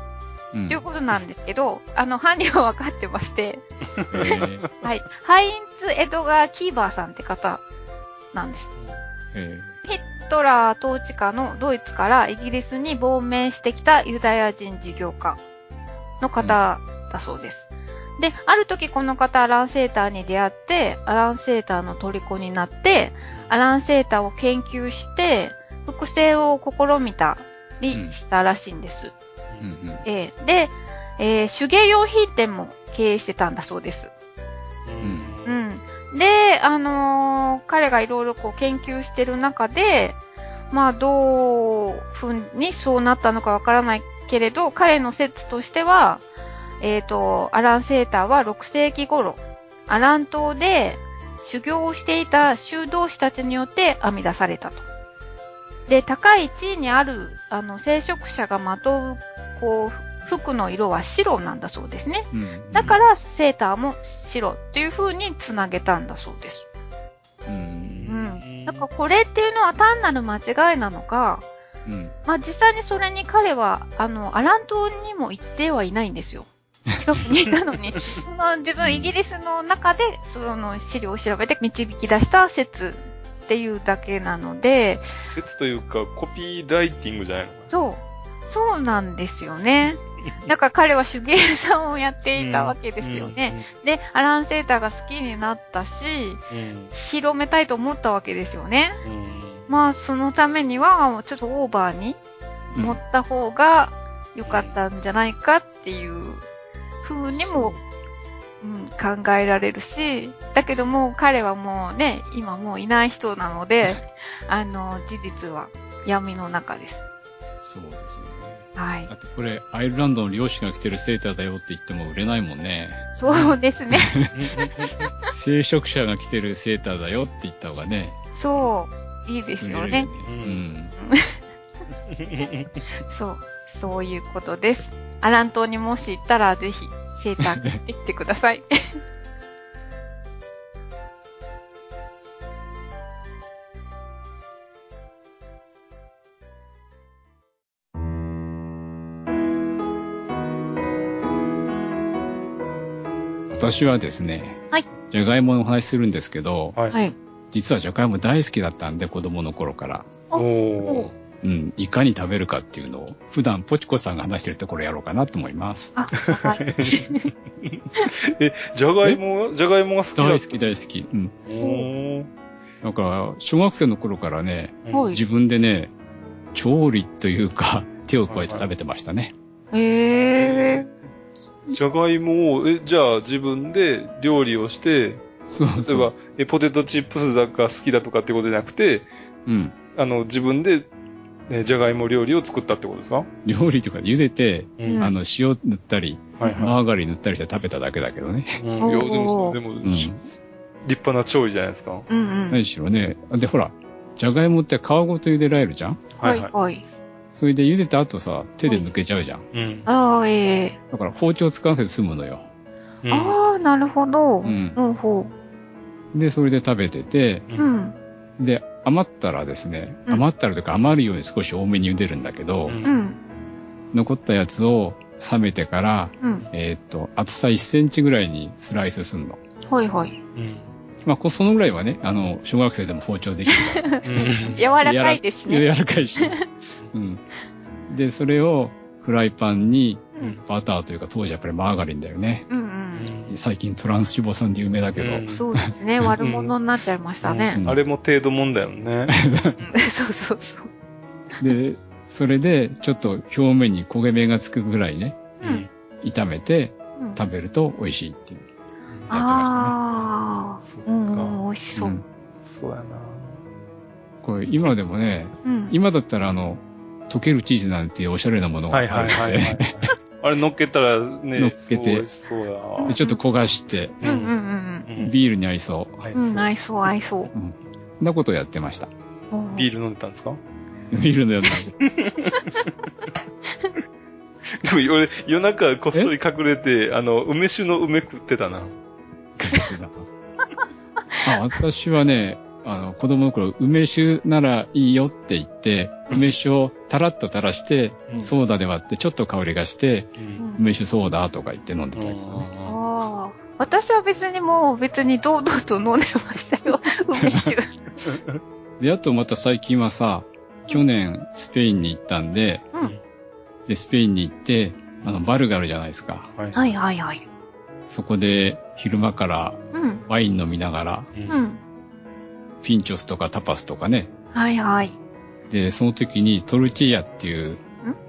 うんということなんですけど、あの、犯人は分かってまして、えーはい。ハインツ・エドガー・キーバーさんって方なんです。えヒットラー統治下のドイツからイギリスに亡命してきたユダヤ人事業家の方だそうです。で、ある時この方アランセーターに出会って、アランセーターの虜になって、アランセーターを研究して、複製を試みたりしたらしいんです。ーうんうんえーで、えー手芸用品店も経営してたんだそうです。うんうん。で、あのー彼がいろいろこう研究してる中で、まあ、どうふうにそうなったのかわからないけれど、彼の説としては、えっ、と、アランセーターは6世紀頃、アラン島で修行をしていた修道士たちによって編み出されたと。で、高い地位にある、あの、聖職者がまとう、こう、服の色は白なんだそうですね。うんだから、セーターも白っていう風につなげたんだそうです。う。うんん。だからこれっていうのは単なる間違いなのか、うん。まあ実際にそれに彼は、あの、アラン島にも行ってはいないんですよ。近くにいたのに。その自分イギリスの中で、その資料を調べて導き出した説っていうだけなので、説というか、コピーライティングじゃないのかそう。そうなんですよね。だから彼は手芸屋さんをやっていたわけですよね。。で、アランセーターが好きになったし、うん。うん。広めたいと思ったわけですよね。うん。まあ、そのためには、ちょっとオーバーにうん持った方が良かったんじゃないかっていう風にも、うん、考えられるし、だけどもう彼はもうね、今もういない人なので、あの、事実は闇の中です。そうですよね。はいだ。ってこれ、アイルランドの漁師が着てるセーターだよって言っても売れないもんね。そうですね。聖職者が着てるセーターだよって言った方がね。そう。いいですよね。ううんん。そう。そういうことです。アラン島にもし行ったら、ぜひ、セーター買ってきてください。私はですね、はい。じゃがいものお話しするんですけど、はい。はい。実はじゃがいも大好きだったんで、子供の頃から。おー。うん、いかに食べるかっていうのを、普段ポチコさんが話してるところやろうかなと思います。あ、はい。え、じゃがいも、じゃがいもが好きだ大好き大好き。うん。おー。だから、小学生の頃からね、はい自分でね、調理というか、手を加えて食べてましたね。ええじゃがいもを、え、じゃあ自分で料理をして、そう例えばそう。、え、ポテトチップスだか好きだとかってことじゃなくて、うん。あの、自分で、ね、じゃがいも料理を作ったってことですか？料理とか茹でて、うんあの、塩塗ったり、はいはい。マーガリン塗ったりして食べただけだけどね。うん、いや、でも、でも、うん。立派な調理じゃないですか。うんうん。何しろね。で、ほら、じゃがいもって皮ごと茹でられるじゃん？はいはい。それで茹でた後さ、手で抜けちゃうじゃん。うん。ああ、ええだから包丁使わせて済むのよ。うんああ、なるほど。うんほうほで、それで食べてて、う。うん。で、余ったらですね、うん余ったらというか余るように少し多めに茹でるんだけど、うんうん。残ったやつを冷めてから、うん。えーっと、厚さ1センチぐらいにスライスすんの。はいはい。うん。まあ、こそのぐらいはね、あの、小学生でも包丁できる。柔らかいですね。柔らかいし。うん。で、それをフライパンにうん。バターというか当時やっぱりマーガリンだよね。うんうん。最近トランス脂肪酸で有名だけど、うんそうですね。悪者になっちゃいましたね。うんあれも程度もんだよね。うんそうそうそう。で、それでちょっと表面に焦げ目がつくぐらいね、うん。炒めてうん食べると美味しいっていう。やってまああ。そっうん、か。美味しそうう。んそうやな。これ今でもね、うん。今だったらあの、溶けるチーズなんていうおしゃれなものがあるんはいはいはいはい。あれ乗っけたらね、乗っけてそう美味しそうや。でちょっと焦がして、うんうんうんうんビールに合いそう。はいうん。うん、合いそう合いそう。そんなことをやってました。ビール飲んでたんですか？ビールのやつなんで。でも俺、夜中こっそり隠れて、あの、梅酒の梅食ってたな。あ私はね、あの、子供の頃、梅酒ならいいよって言って、梅酒をたらっと垂らして、うんソーダで割ってちょっと香りがして、うん。梅酒ソーダとか言って飲んでたけどね。ああ。私は別にもう別に堂々と飲んでましたよ。梅酒。で、あとまた最近はさ、去年スペインに行ったんで、うん。で、スペインに行って、あの、バルがあるじゃないですか。はい。はいはいはい。そこで昼間からうん。ワイン飲みながら、う。うんん。ピンチョスとかタパスとかね。はいはい。で、その時にトルティーヤっていう、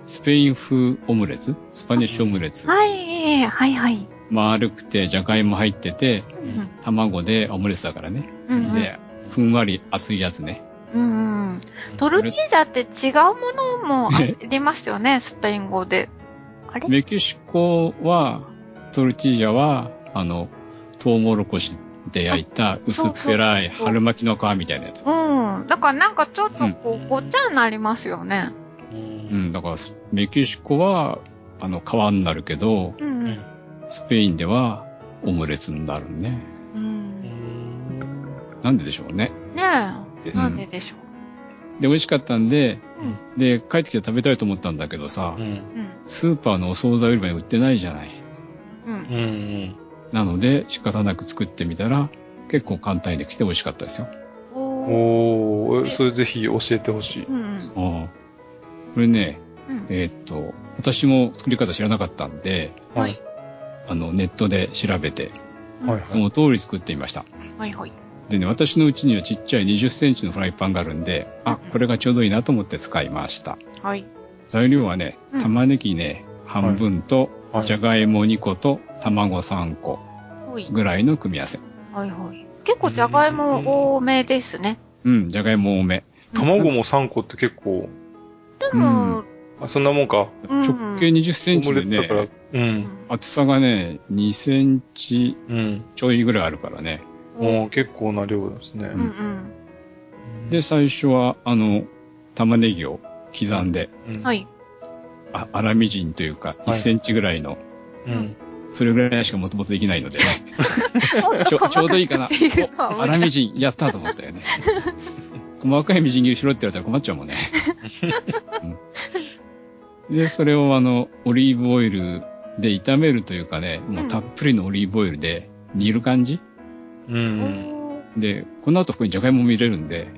スペイン風オムレツ？スパニッシュオムレツ。はい、はいはい。丸くて、じゃがいも入ってて、うん。卵でオムレツだからね。うん。で、ふんわり熱いやつね。うんうん。トルティージャって違うものもありますよね、スペイン語で。あれ？メキシコは、トルティージャは、あの、トウモロコシで焼いた薄っぺらい春巻きの皮みたいなやつ。うん。だからなんかちょっとこうごっちゃになりますよね。う。うんん、だから、メキシコは、あの、皮になるけど、うん。うん。スペインでは、オムレツになるね。うん。なんででしょうね。ねえ。えなんででしょう。で、美味しかったんで、うん。で、帰ってきて食べたいと思ったんだけどさ、うん。うん。スーパーのお惣菜売り場に売ってないじゃない。うん。うん。うん。なので、仕方なく作ってみたら、結構簡単にできて美味しかったですよ。おー。おー、それぜひ教えてほしい。うんうん。ああこれね、うん。えーっと、私も作り方知らなかったんで、はい。あの、ネットで調べて、はいはい。その通り作ってみました。はいはい。でね、私のうちにはちっちゃい20センチのフライパンがあるんで、あ、これがちょうどいいなと思って使いました。はい。材料はねうん、玉ねぎね、半分と、はいじゃがいも2個と卵3個はい。ぐらいの組み合わせ。はいはい。結構じゃがいも多めですね。うん、じゃがいも多め。卵も3個って結構、でも、あそんなもんか。うん直径20センオチでね、。う。うんん厚さがね、2センチうん。ちょいぐらいあるからね。もう結構な量ですね。うんうん。で、最初は、あの、玉ねぎを刻んで、うん、。はいい。あ粗みじんというか、い1センチぐらいの、うん。それぐらいしかもともとできないので、ちょちょうどいいかな。粗みじん、やったと思ったよね。細かいみじん切りしろって言われたら困っちゃうもんね。うんで、それをあの、オリーブオイルで炒めるというかね、もうたっぷりのオリーブオイルで煮る感じ？うん。で、この後ここにじゃがいもも入れるんで、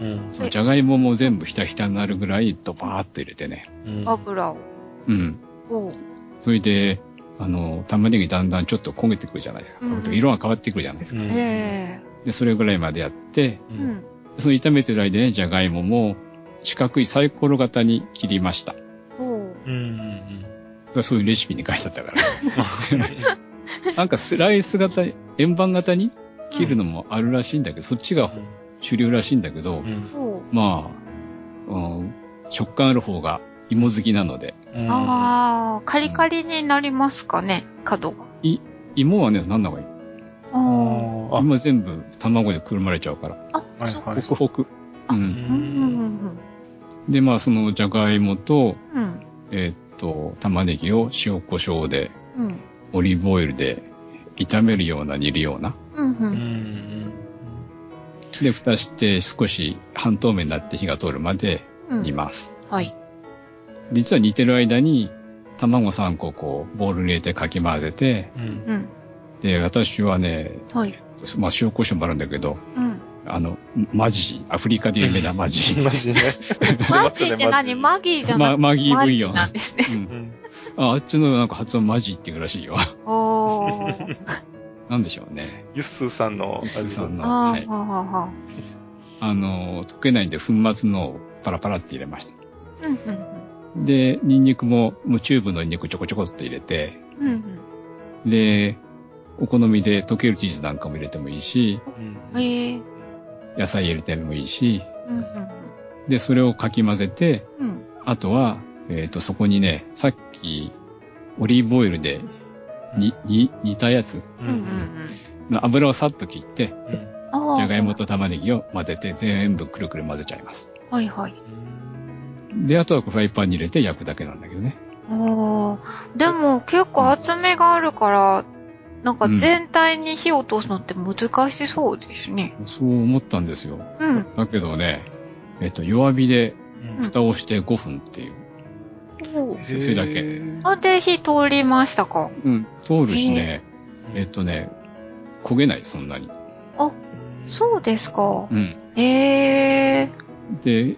うん。そのじゃがいもも全部ひたひたになるぐらいドバーッと入れてね。うん。油を。うん。それで、あの、玉ねぎだんだんちょっと焦げてくるじゃないですか。うん色が変わってくるじゃないですか。うんえで、それぐらいまでやって、え。う。うんん。その炒めてる間にじゃがいもも四角いサイコロ型に切りました。そういうレシピに書いてあったから。なんかスライス型、円盤型に切るのもあるらしいんだけど、そっちが主流らしいんだけど、まあ、うん、食感ある方が芋好きなので、うん。ああ、カリカリになりますかね、角が。芋はね、なんだかい？い。あーあ芋全部卵でくるまれちゃうから。あ、はいそっかはいホクホク。う。うんんうんで、まあ、そのじゃがいもと、うんうん。えーっと、玉ねぎを塩コショウで、うん。オリーブオイルで炒めるような煮るような。うんう。うんん。で、蓋して少し半透明になって火が通るまでうん。煮ます。はい。実は煮てる間に、卵3個こう、ボウルに入れてかき混ぜて、うん。うん。で、私はね、はい。まあ塩コショウもあるんだけど、うん。あの、マジ、アフリカで有名なマジ。マジね。マジって何？マギーじゃなくてまマギーマジブイヨン。なんですね。ああっちのなんか発音マジっていうらしいよ。おー。なんでしょうね。ユッスーさんの。ユッスーさんのあはいーはあはあはあの、溶けないんで粉末のをパラパラって入れました。あ。うんうんで、ニンニクも、もうチューブのニンニクちょこちょこっと入れて、うん。うんで、お好みで溶けるチーズなんかも入れてもいいし、うん。ええ。野菜入れてもいいし、うんうんで、それをかき混ぜて、うん。うん。あとは、えっ、と、そこにね、さっき、オリーブオイルで、に、に、煮たやつううんうんうん。の油をさっと切って、うん。じゃがいもと玉ねぎを混ぜて、全部くるくる混ぜちゃいます。はいはい。で、あとはフライパンに入れて焼くだけなんだけどね。ああ。でも結構厚みがあるから、なんか全体に火を通すのって難しそうですね。そう思ったんですよ。うん。だけどね、えっ、と、弱火でうん蓋をして5分っていう。おーそれだけあ、で、火通りましたか？うん、通るしね、えっ、とね、焦げない、そんなに。そうですか。うん。ええで、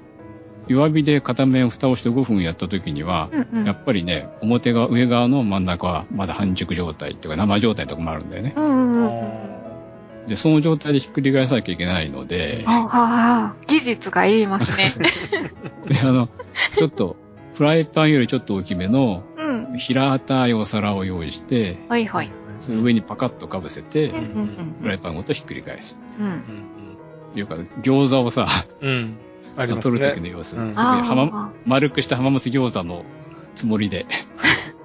弱火で片面蓋をして5分やった時には、うんうん。やっぱりね、表側、上側の真ん中はまだ半熟状態っていうか生状態のとこもあるんだよね。うんうんうん。で、その状態でひっくり返さなきゃいけないので、ああ、技術がいりますね。で、あの、ちょっと、フライパンよりちょっと大きめのうん。平たいお皿を用意して、はいはい。その上にパカッとかぶせてうん、うんフライパンごとひっくり返す。うん。うん。うんいうか、餃子をさ、うん。うん。あります取る時ね。の様子。うんあ浜丸くした浜松餃子のつもりで、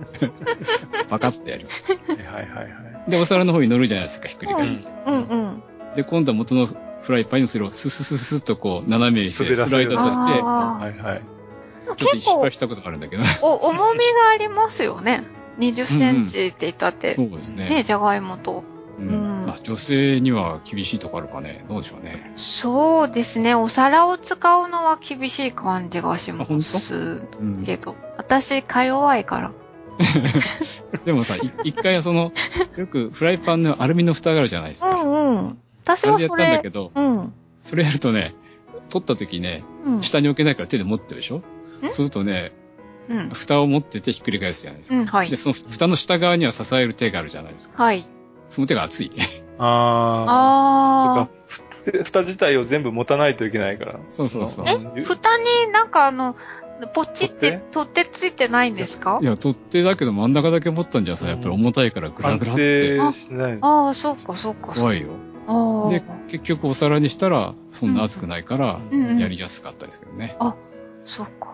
パカッとやる。はいはいはい。で、お皿の方に乗るじゃないですか、ひっくり返って。あ。うんうん。で、今度は元のフライパンにそれをススススッとこう、斜めにして、スライドさせて、あはいはい。ーちょっと結構失敗したことがあるんだけど、お、重みがありますよね。20センチって言ったって。そうですね。ね、じゃがいもと。ううんん。んあ。女性には厳しいとこあるかね。どうでしょうね。そうですね。お皿を使うのは厳しい感じがしまあ本すうん、けど。私、か弱いから。でもさ、い一回その、よくフライパンのアルミの蓋があるじゃないですうか。んうん。私あれでやっはそれたんだけ、ど、うん。それやるとね、取った時ね、うん。下に置けないから手で持ってるでしょ？そうするとね、うん。蓋を持っててひっくり返すじゃないですか。うん、はいで、。その蓋の下側には支える手があるじゃないですか。はい。その手が熱い。ああ。あそっか。ふ蓋自体を全部持たないといけないから。そうそうそう。え、蓋になんかあの、ポチって取っ、取ってついてないんですか？いや、取っ手だけど真ん中だけ持ったんじゃさ、やっぱり重たいからグラ安グラって定しない。ああ、そうか、そうか。怖いよ。ああ。で、結局お皿にしたら、そんな熱くないから、うんうんやりやすかったですけどね。そうか。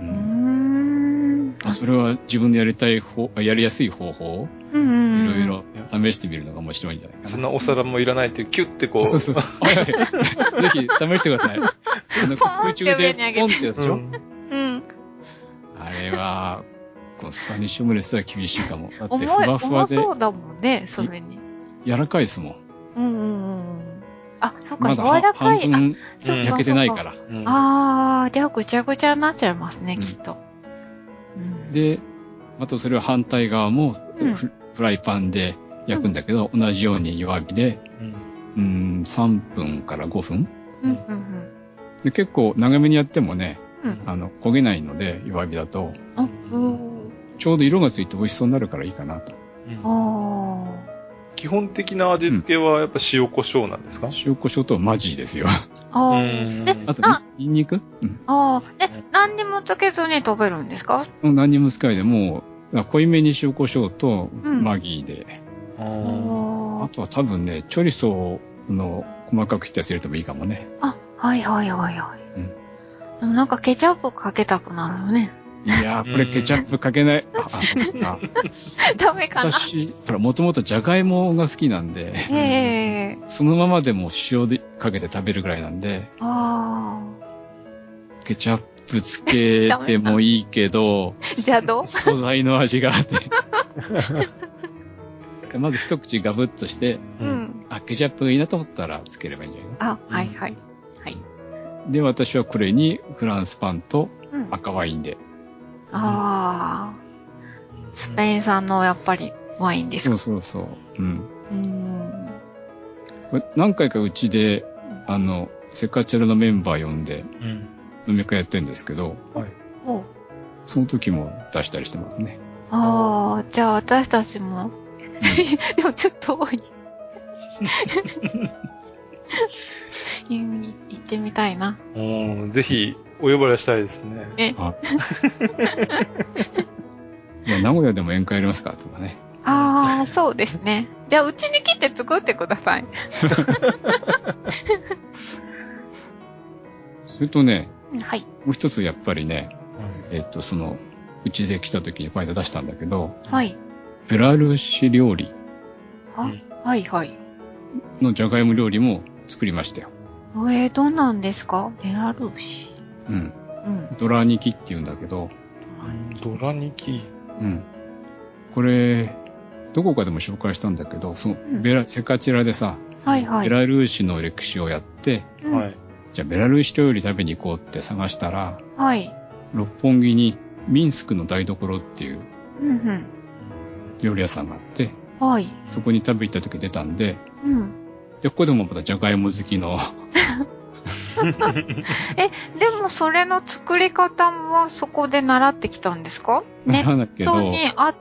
ううーん。それは自分でやりたい方、やりやすい方法？いろいろ試してみるのが面白いんじゃないかな。そんなお皿もいらないっていう、キュッてこう。そうそうそう。はいはいぜひ試してください。空中でポンってやつでしょ、うんうん。あれは、このスパニッシュオムレツは厳しいかも。だってふわふわで重そうだもんね、それに。柔らかいですもん。うんうんうんうん。あ、そっか、柔まだはらかい。あ、半分焼けてないから。うんあー、じゃあぐちゃぐちゃになっちゃいますね、うんきっと。うん、で、またそれを反対側もうんフフライパンで焼くんだけど、同じように弱火で、うんうん、3分から5分。うん、うん、うん。で結構長めにやってもね、うんあの、焦げないので、弱火だと、あ、うん。ちょうど色がついて美味しそうになるからいいかなと。うんあ基本的な味付けはやっぱ塩コショウなんですか？塩コショウとマジですよ。ー。あうー。んえ、あとニンニクうん。あー。え、何にもつけずに食べるんですか？もう何にも使いでもう、濃いめに塩コショウとうんマギーで、ああーーあとは多分ね、チョリソーの細かく切ったやつ入れてもいいかもね。あ、はいはいはいはい。うんでもなんかケチャップかけたくなるよね。いやー、これケチャップかけない。あ、あ、そっか。ダメかな私、ほら、もともとジャガイモが好きなんで、ええそのままでも塩でかけて食べるぐらいなんで、あケチャップつけてもいいけど、あ。じゃあどう素材の味があって。まず一口ガブッとして、う。ん。あ、ケチャップがいいなと思ったらつければいいんじゃないあ、はいはい。はい。ので、私はこれにフランスパンとうん。赤ワインで。ああ。スペイン産のやっぱりワインですか？そうそうそう。うん。うーん。これ何回かうちで、あの、セカチェラのメンバー呼んでうん飲み会やってるんですけど、おその時も出したりしてますね。ああ、じゃあ私たちも。でもちょっと多い。うん行ってみたいな。うんぜひ、お呼ばれしたいですね。え、あ いや、名古屋でも宴会やりますかとかね。ああ、そうですね。じゃあうちに来て作ってください。それとね、うんはい。もう一つやっぱりね、えっと、その、うちで来た時にこの間出したんだけど、はい。ベラルーシ料理あ、うんはいはい。のジャガイモ料理も作りましたよ。えー、どんなんですか？ベラルーシ。うん。うん。ドラニキって言うんだけど、ドラニキ。うん。これ、どこかでも紹介したんだけど、その、んベラ、セカチェラでさ、はいはい。ベラルーシの歴史をやって、うんはい。じゃあベラルーシ料理食べに行こうって探したら、はい。六本木にミンスクの台所っていううん料理屋さんがあって、うん。はい。そこに食べ行った時出たんで、うん。で、ここでもまたジャガイモ好きの、でもそれの作り方はそこで習ってきたんですか？ネットにあっ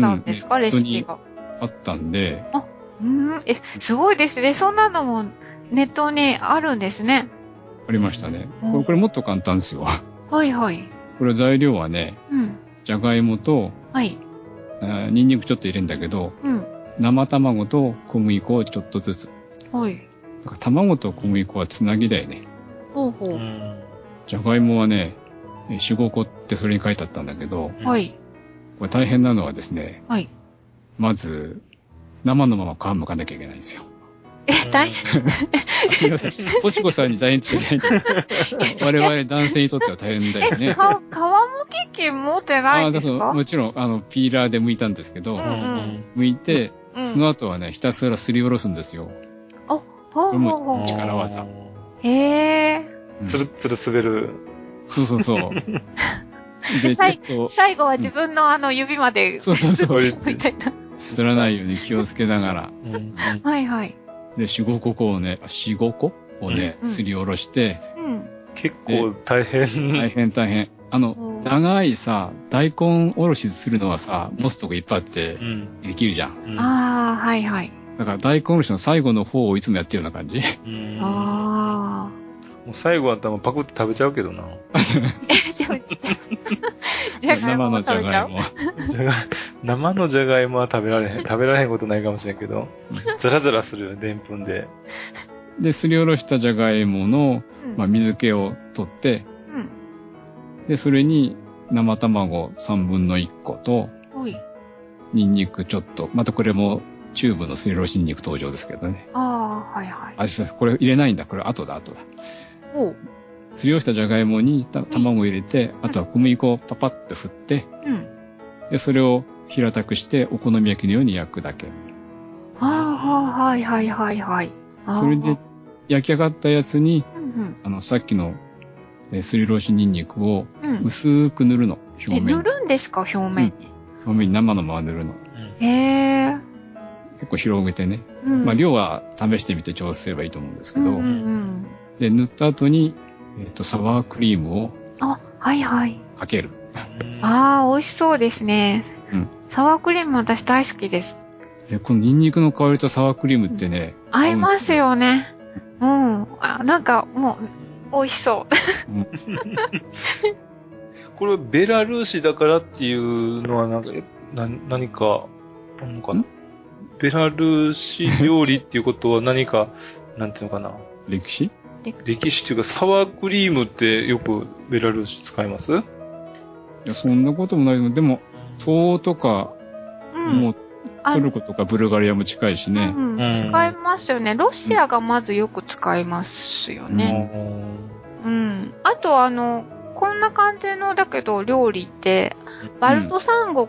たんですか、うんレシピ。が。あったんで、うん。え、すごいですね。そんなのもネットにあるんですね。ありましたね。うんこれこれもっと簡単ですよ。はいはい。これ材料はね、うん。じゃがいもと、はい。あーニンニクちょっと入れるんだけど、うん。生卵と小麦粉をちょっとずつ。はい。だから卵と小麦粉はつなぎだよね。ほうほう。うんじゃがいもはね、え4、5個ってそれに書いてあったんだけど、はい。これ大変なのはですね、はい。まず、生のまま皮むかなきゃいけないんですよ。え、大変？すいません。ポチコさんに大変っちゃいけない。我々男性にとっては大変だよえ、ね。か、皮むき器持ってないんですか？そうもちろん、あの、ピーラーで剥いたんですけど、うんうん剥いて、うん。その後はね、ひたすらすりおろすんですよ。ほうほうほう。力技へえ。うんつるつる滑る。そうそうそう。最最後は自分のあの指まで、そうそうそう。みたいな。すらないように気をつけながら。はいはい。で、四五個をね、四五個をね、うんすりおろして、うん。結構大変。大変大変。あの、うん長いさ、大根おろしするのはさ、持つとこいっぱいあってう、んできるじゃん。うんああ、はいはい。だから大根おろしの最後の方をいつもやってるような感じ。うんあもう最後は多分パクって食べちゃうけどな。あ。でも、じゃがいもも生のじゃ食べちゃう？がいも。じゃが生のじゃがいもは食べられへん。食べられへんことないかもしれんけど、ザラザラするよ、でんぷんで。で、すりおろしたじゃがいもの、うんまあ、水気を取って、うん。で、それに生卵3分の1個と。ニンニクちょっと、またこれもチューブのすりおろしニンニク登場ですけどね。ああ、はいはい。あ、そうこれ入れないんだ。これ後だ、後だ。すりおろしたじゃがいもにた卵を入れて、あとは小麦粉をパパッと振って、うん。で、それを平たくしてお好み焼きのように焼くだけ。ああ、はいはいはいはい。あーそれで、焼き上がったやつに、うんあの、さっきのえーすりおろしニンニクをうん。うん。薄く塗るの。表え、面に。塗るんですか表面に？表面に生のまま塗るの。へえ。結構広げてね。うん。まあ、量は試してみて調整すればいいと思うんですけど、うんうんうん。で、塗った後に、えっ、と、サワークリームをあ、はいはい。かける。ああ、美味しそうですね。うんサワークリーム私大好きです。で、このニンニクの香りとサワークリームってね、合いますよね。うん。あ、なんかもう、美味しそう。これベラルーシだからっていうのはなんか、えな何か、あんのかな？ん？ベラルーシ料理っていうことは何か、なんていうのかな？歴史？歴史っていうかサワークリームってよくベラルーシ使います？いや、そんなこともないけど、でも、東欧とか、うん。もうあトルコとかブルガリアも近いしね。うんうん使いますよね。ロシアがまずよく使いますよね。うん。あと、あの、こんな感じの、だけど、料理って、バルト三国。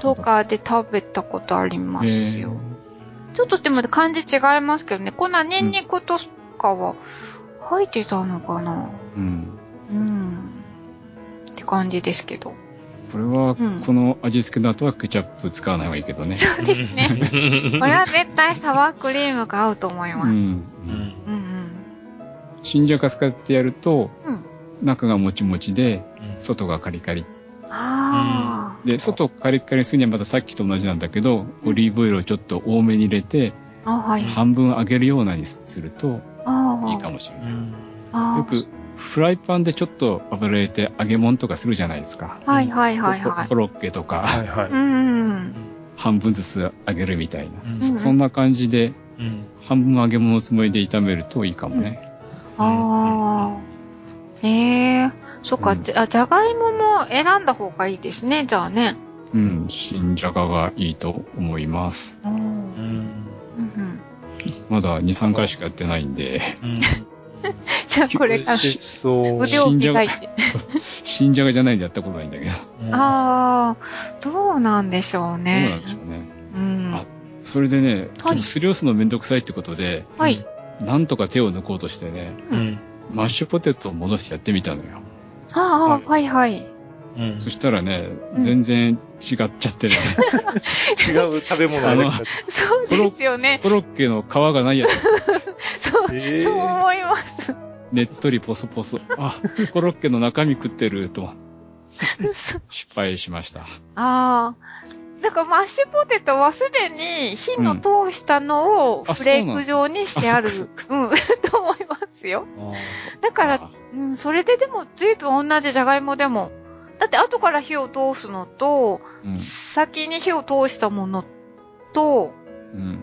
とかで食べたことありますよ。ちょっとでも感じ違いますけどね。こんなニンニクとかは入ってたのかな？うん。うん。って感じですけど。これは、うんこの味付けの後はケチャップ使わない方がいいけどね。そうですね。これは絶対サワークリームが合うと思います。うん。うんうんうん。新じゃが使ってやると、うん。中がもちもちで、外がカリカリ。あで、外カリカリにするにはまたさっきと同じなんだけど、オリーブオイルをちょっと多めに入れて、あ。あ、はい。半分揚げるようなにするとああ。いいかもしれない。あよく、フライパンでちょっと油入れて揚げ物とかするじゃないですか。はいはいはいはいコ。ロッケとか、はいはい。うんうん。半分ずつ揚げるみたいな。うんそそんな感じで、うん半分揚げ物のつもりで炒めるといいかもね。ああ。ええそっか、うんじゃ、じゃがいもも選んだ方がいいですね、じゃあね。うん、新じゃががいいと思います。うん。うんうん。まだ2、3回しかやってないんで、うんじゃあこれから美味しそう。腕を磨いて。新じゃがじゃないんでやったことないんだけど。うんああ、どうなんでしょうどうなんねで。しょうね。うん。あそれでね、ちょはいっとすりおろすのめんどくさいってことで、はい。なんとか手を抜こうとしてね、うんマッシュポテトを戻してやってみたのよ。ああ、はいはい。うんそしたらね、うん全然違っちゃってね、違う食べ物ができたそうですよね。コロッケの皮がないやつ、そう、えーそう思います。ねっとりポソポソ。あ、コロッケの中身食ってると思って失敗しました。ああ。だからマッシュポテトはすでに火の通したのをフレーク状にしてある。あそううん、と思いますよ。あだからあ、うん、それででも随分同じじゃがいもでも。だって後から火を通すのと、うん。先に火を通したものと、うん。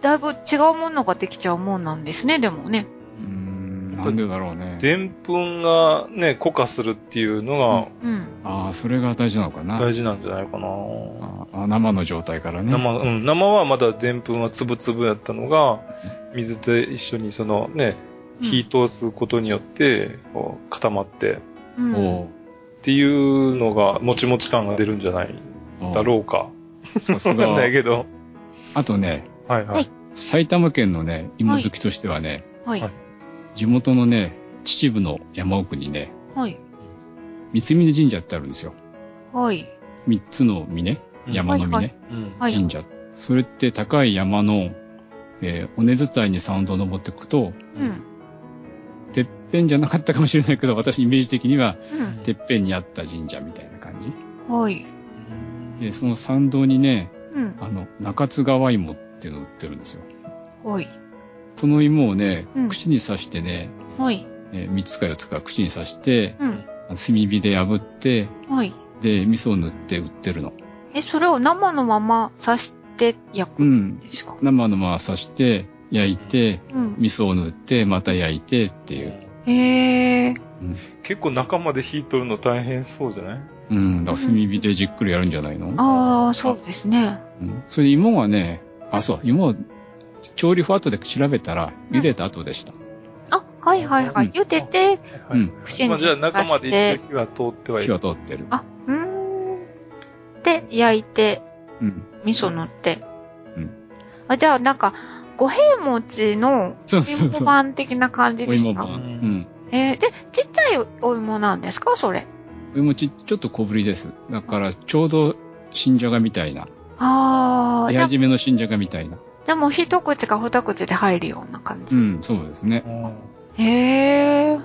だいぶ違うものができちゃうもんなんですね、でもね。うーん、なんでだろうね。でんぷんがね、固化するっていうのうん。ああ、それが大事なのかな。が大事なんじゃないかな。ああ生の状態からね。生、うん、生はまだでんぷんはつぶつぶやったのが、水と一緒にそのね、うん火通すことによって、固まって、うん。っていうのが、もちもち感が出るんじゃないだろうか。さすわかんないが、けど。あとね、はいははいい。埼玉県のね、芋好きとしてはね、はいはい。地元のね、秩父の山奥にね、はい。三峯神社ってあるんですよ。はい。三つの峰？山の峰、うん。はい。神社。それって高い山の、えー尾根伝いにサウンドを登っていくと、うん。ぺんじゃなかったかもしれないけど、私イメージ的には、うん。てっぺんにあった神社みたいな感じ。はい。で、その参道にね、うん。あの、中津川芋っていうのを売ってるんですよ。はい。この芋をねうん、口に刺してね、はい。え3つか4つか口に刺して、うん。炭火で炙って、はい。で、味噌を塗って売ってるの。え、それを生のまま刺して焼くんですか？生のまま刺して、焼いて、うん。味噌を塗って、また焼いてっていう。へえ。結構中まで火取るの大変そうじゃない？うん、だから炭火でじっくりやるんじゃないの、ああ、そうですね。うん、それで芋はね、あ、そう、芋は、調理法後で調べたら、茹でた後でした。あ、はいはいはい。茹でて、はい。うん串にまあ、じゃあ中ま刺してで火は通ってはい火る。は通ってる。あ、うーん。で、焼いて、うん。味噌塗って。うん。あ、じゃあなんか、五平餅のおそうそうそう。芋版的な感じおですか？芋版。うん。えーで、ちっちゃいお芋なんですかそれ？お芋ち、ちょっと小ぶりです。だから、ちょうど新じゃがみたいな。ああ、じゃあ、出始めの新じゃがみたいな。でも一口か二口で入るような感じ。うん、そうですね。うんへえ。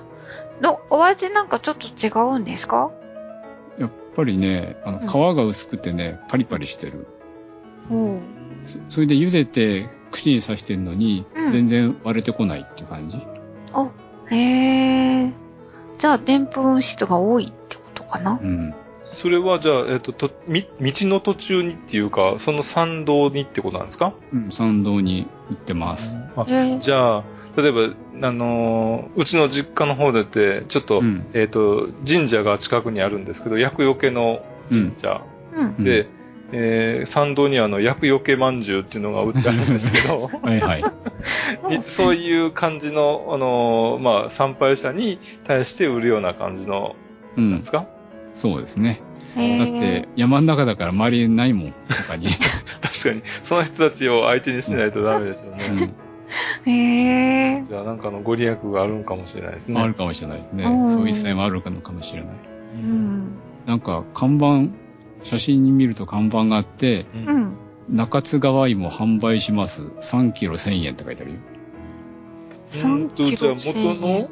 の、お味なんかちょっと違うんですか？やっぱりね、あうんの、皮が薄くてね、パリパリしてる。おうそそれで茹でて口に刺してるのに、うん全然割れてこないって感じ？あ、へえ。じゃあ、でんぷん質が多いってことかな？うん。それはじゃあ、えっと、と、み、道の途中にっていうか、その参道にってことなんですか？うん、参道に売ってます。あへえ。じゃあ、例えば、あのーうちの実家の方でって、ちょっと、うん。えっ、と、神社が近くにあるんですけど、厄除けの神社、うん。うんで、えー参道にはあの、厄除けまんじゅうっていうのが売ってあるんですけど、はいはい。にそういう感じの、あのーまあ、参拝者に対して売るような感じの、うんなんで。すか、そうですね。だって、山の中だから周りにないもん、他に。確かに、その人たちを相手にしないとダメでしょうね。うんへえ。じゃあ、なんかのご利益があるんかもしれないですね。あるかもしれないですね。うんそういう一切もあるのかもしれない。うん。なんか、看板、写真に見ると看板があって、う。うんん。中津川芋販売します。3キロ1000円って書いてあるよ。3キロじゃあ元の、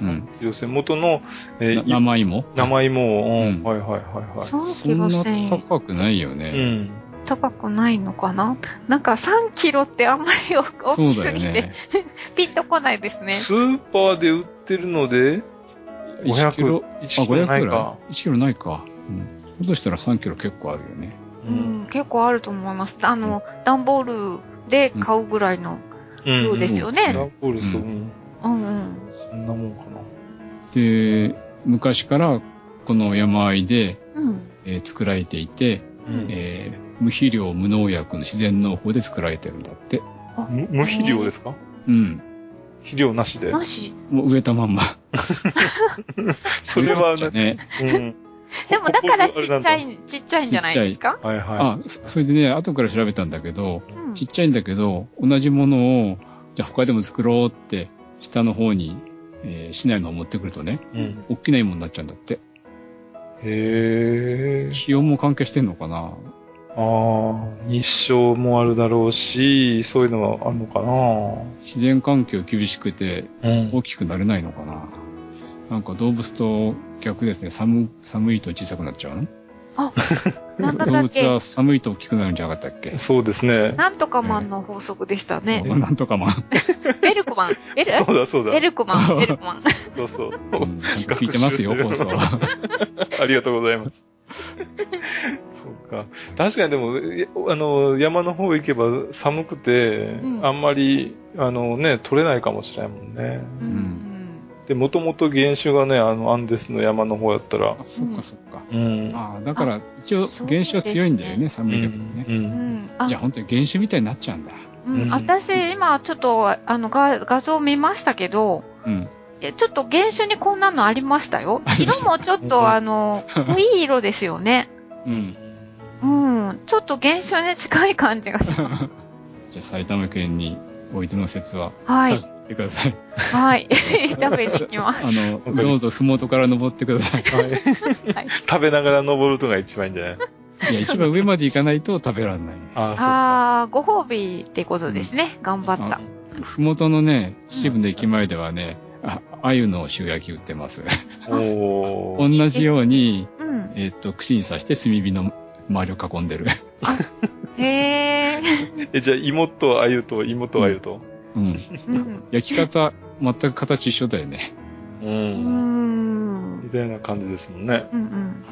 うん。キロ線元の、えなー、生芋生芋を、ううんん、はいはいはいはい。3そんなキロ1000円。高くないようね。ん。高くないのかな？なんか3キロってあんまり大きすぎて、ね。ピンとこないですね。スーパーで売ってるので、1キロ、500、あ、1キロ500ないかぐらい？?1 キロないか。うん。だとしたら3キロ結構あるよね。う。ん、結構あると思います。あの、段ボールで買うぐらいのうん。量ですよね。ダンボール、そう、ううん。うんうん。そんなもんかな。で、昔からこの山あいで、うん。えー作られていて、うんえー無肥料無農薬の自然農法で作られてるんだって。無無肥料ですか？うん。肥料なしで。なし。もう植えたまんま。それはね。うん。でもだからちっちゃい、ちっちゃいんじゃないですか？だ。はいはあ、そそれでね、後から調べたんだけど、うんちっちゃいんだけど、同じものを、じゃあ他でも作ろうって、下の方に、えー市内の方持ってくるとね、い。うん。大きな芋になっちゃうんだって。へえ。気温も関係してんのかな？ああ、日照もあるだろうし、そういうのはあるのか自然環境厳しくてなうん大きくなれないのかな？なんか動物と逆ですね。寒、寒いと小さくなっちゃうの？なんだ動物だっけ？は寒いと大きくなるんじゃなかったっけ？そうですね。なんとかマンの法則でしたね。なんとかまあ、ベルクマン。ベル、そうだそうだベ。ルクマン。ベルクマン。そうそう。うん聞いてますよ、放送は。ありがとうございます。そうか。確かにでも、えあの、山の方行けば寒くて、うんあんまり、あのね、取れないかもしれないもんね。うんで、もともと原種がね、あの、アンデスの山の方やったらあ、、そっかそっか。うん。ああ、だから、一応、原種は強いんだよね、寒い時うにね。ん。うん。あじゃあ、本当に原種みたいになっちゃうんだ。うんうん私、今、ちょっと、あの、画画像見ましたけど、うん。えちょっと原種にこんなのありましたよ色もちょっと、あの、濃い色ですよね。うん。うん。ちょっと現象に近い感じがします。じゃあ埼玉県においての説は、はい。食べてください。はい。食べに行きます。あの、どうぞふもとから登ってください。はい。食べながら登るのが一番いいんじゃない？いや、一番上まで行かないと食べられない。あああ、ご褒美ってことですね。頑張った。ふもとのね、秩父の駅前ではね、あ、鮎の塩焼き売ってます。あ、そうか。お同ー。じように、うん。えっと、串に刺して炭火の周りを囲んでる。へえ。え、じゃあ、芋と鮎と芋と鮎と？うん。うん。焼き方、全く形一緒だよね。う。うんん。みたいな感じですもんね。うんうん。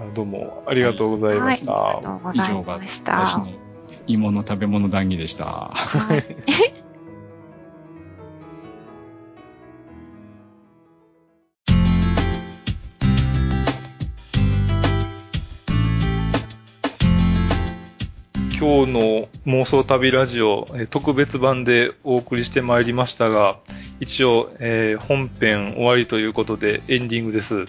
あどうも、ありがとうございまはい。した。ありがとうござい以上がまし私た。の芋の食べ物談義でした。はい。今日の妄想旅ラジオ、えー特別版でお送りしてまいりましたが、一応、えー本編終わりということでエンディングです。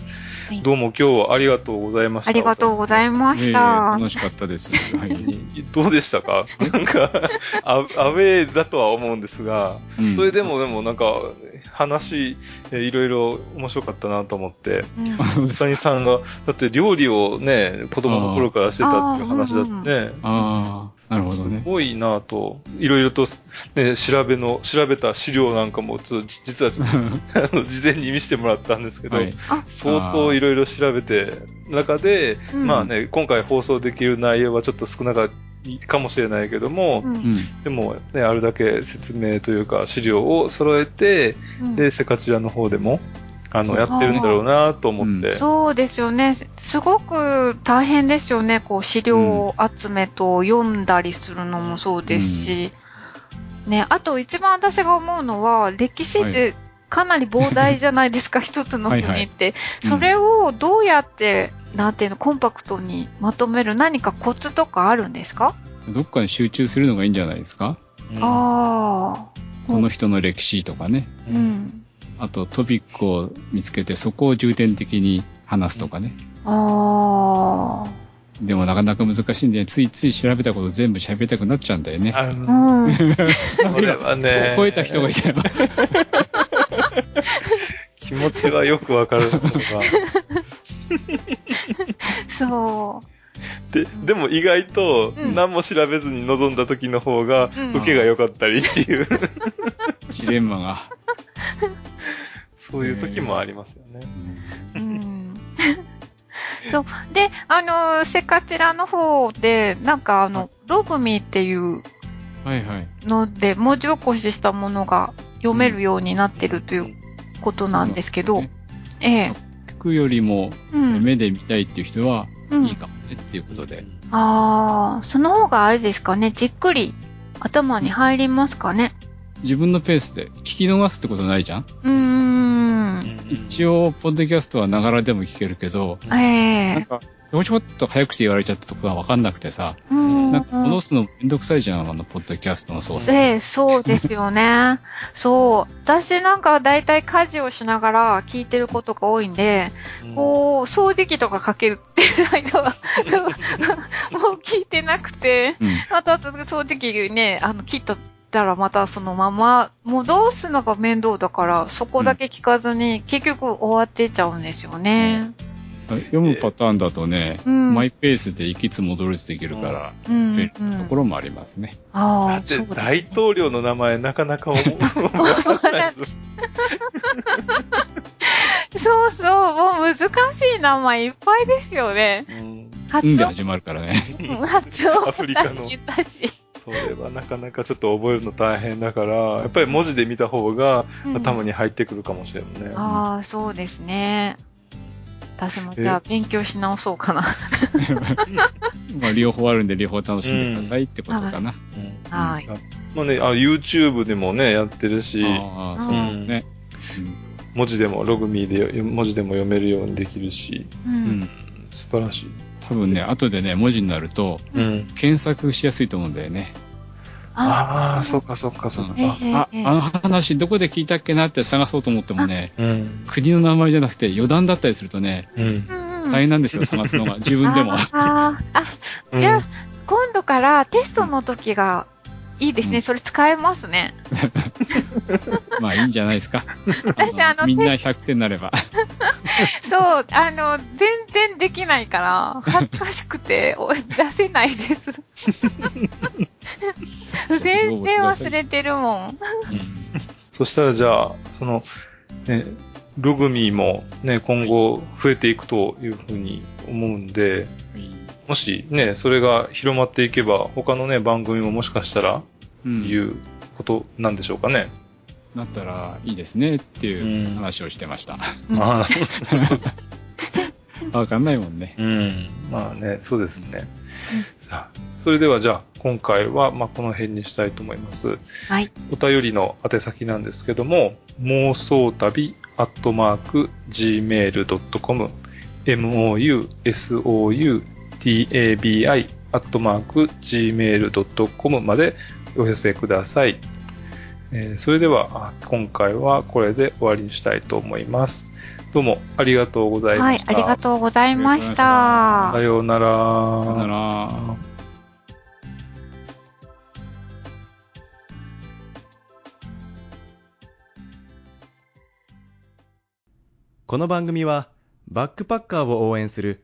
いどうも今日はありがとうございました。ありがとうございましええた。楽しかったです。はい。どうでしたか？なんかア、アウェーだとは思うんですが、うんそれでもでもなんか、話、えーいろいろ面白かったなと思って、うん谷さんが、だって料理をね、子供の頃からしてたっていう話だってね、なるほどねす。ごいなと、いろいろと、ね、調べの、調べた資料なんかも、ちょっとじ実はちょっと あの事前に見せてもらったんですけど、はい。相当いろいろ調べて、中で、うんまあね、今回放送できる内容はちょっと少なかったかもしれないけども、うんうん。でもね、あるだけ説明というか資料を揃えて、うんで、セカチラの方でも、あの、やってるんだろうなと思って。そうですよね。すごく大変ですよね。こう、資料集めと読んだりするのもそうですし。ね、あと一番私が思うのは、歴史ってかなり膨大じゃないですか、一つの国って。はいはいそれをどうやって、なんていうの、コンパクトにまとめる何かコツとかあるんですか、どっかに集中するのがいいんじゃないですか？うんああ。この人の歴史とかね。う。ん。あとトピックを見つけてそこを重点的に話すとかね。ああ。でもなかなか難しいんで、ついつい調べたこと全部喋りたくなっちゃうんだよね。あうの、ん。それはね、超えた人がいたよ。気持ちはよくわかるのが、そう。で、でも意外とうん何も調べずに臨んだ時の方がうん受けが良かったりっていう、ジレンマが。そういう時もありますよね。うんそう。で、あの、セカチラの方で、なんかあの、ログミっていうはいはい。ので、文字起こししたものが読めるようになってるということなんですけど、ねええ。聞くよりもうん。目で見たいっていう人はうんいいかもねっていうことで。ああ、その方があれですかね、じっくり頭に入りますかね。自分のペースで聞き逃すってことないじゃん？うーん。一応、ポッドキャストはながらでも聞けるけど、えなんえか、もうちょっと早口で言われちゃったとこがわかんなくてさ、うんなんか戻すのめんどくさいじゃん、あの、ポッドキャストの操作。ええ、そうですよね。そう。私なんかだいたい家事をしながら聞いてることが多いんで、こう、掃除機とかかけるっていう間は、もう聞いてなくて、うん。あとあと掃除機ね、あの、切ったらまたそのまま戻すのが面倒だから、そこだけ聞かずに、結局終わってっちゃうんですよね。読むパターンだとね、うん。マイペースで行きつ戻りつできるから、うん便利なところもありますね。ああ、だってそうです、大統領の名前なかなか思す。そうそう、もう難しい名前いっぱいですよね。うん発音、で始まるからね。発音アフリカの。それはなかなかちょっと覚えるの大変だから、やっぱり文字で見た方が頭に入ってくるかもしれないね。ああ、そうですね。私もじゃあ勉強し直そうかな。まあ、両方あるんで両方楽しんでくださいってことかな。うんはい。まあね、あ YouTube でもね、やってるし、ああ、そうですね。文字でも、ログミーで文字でも読めるようにできるし、う。うんん。素晴らしい。多分ね、後でね、文字になると、うん。検索しやすいと思うんだよね。ああ、そっかそっかそっか。ええあ、ええあの話どこで聞いたっけなって探そうと思ってもね、うん。国の名前じゃなくて余談だったりするとね。大変なんですよ、探すのが。自分でも。あーあうんじゃあ、今度からテストの時がいいですね。うんそれ使えますね。まあいいんじゃないですか。私 あのみんな100点になれば。そう、あの、全然できないから、恥ずかしくてお出せないです。全然忘れてるもん。そしたらじゃあ、その、ね、ログミーもね、今後増えていくというふうに思うんで、もしね、それが広まっていけば、他のね、番組ももしかしたら。いうことなんでしょうかね。なったらいいですねっていう話をしてました。うんあ わかんないもんね。うん。まあね、そうですね。さあ、それではじゃあ、今回は、まあ、この辺にしたいと思います。はい。お便りの宛先なんですけども、妄想旅アットマーク gmail.com mousoutabi アットマーク gmail.com までお寄せください。えーそれでは、あ今回はこれで終わりにしたいと思います。どうもありがとうございまはいし、た。ありがとうございましたさ。ようなら。さよなら。この番組は、バックパッカーを応援する、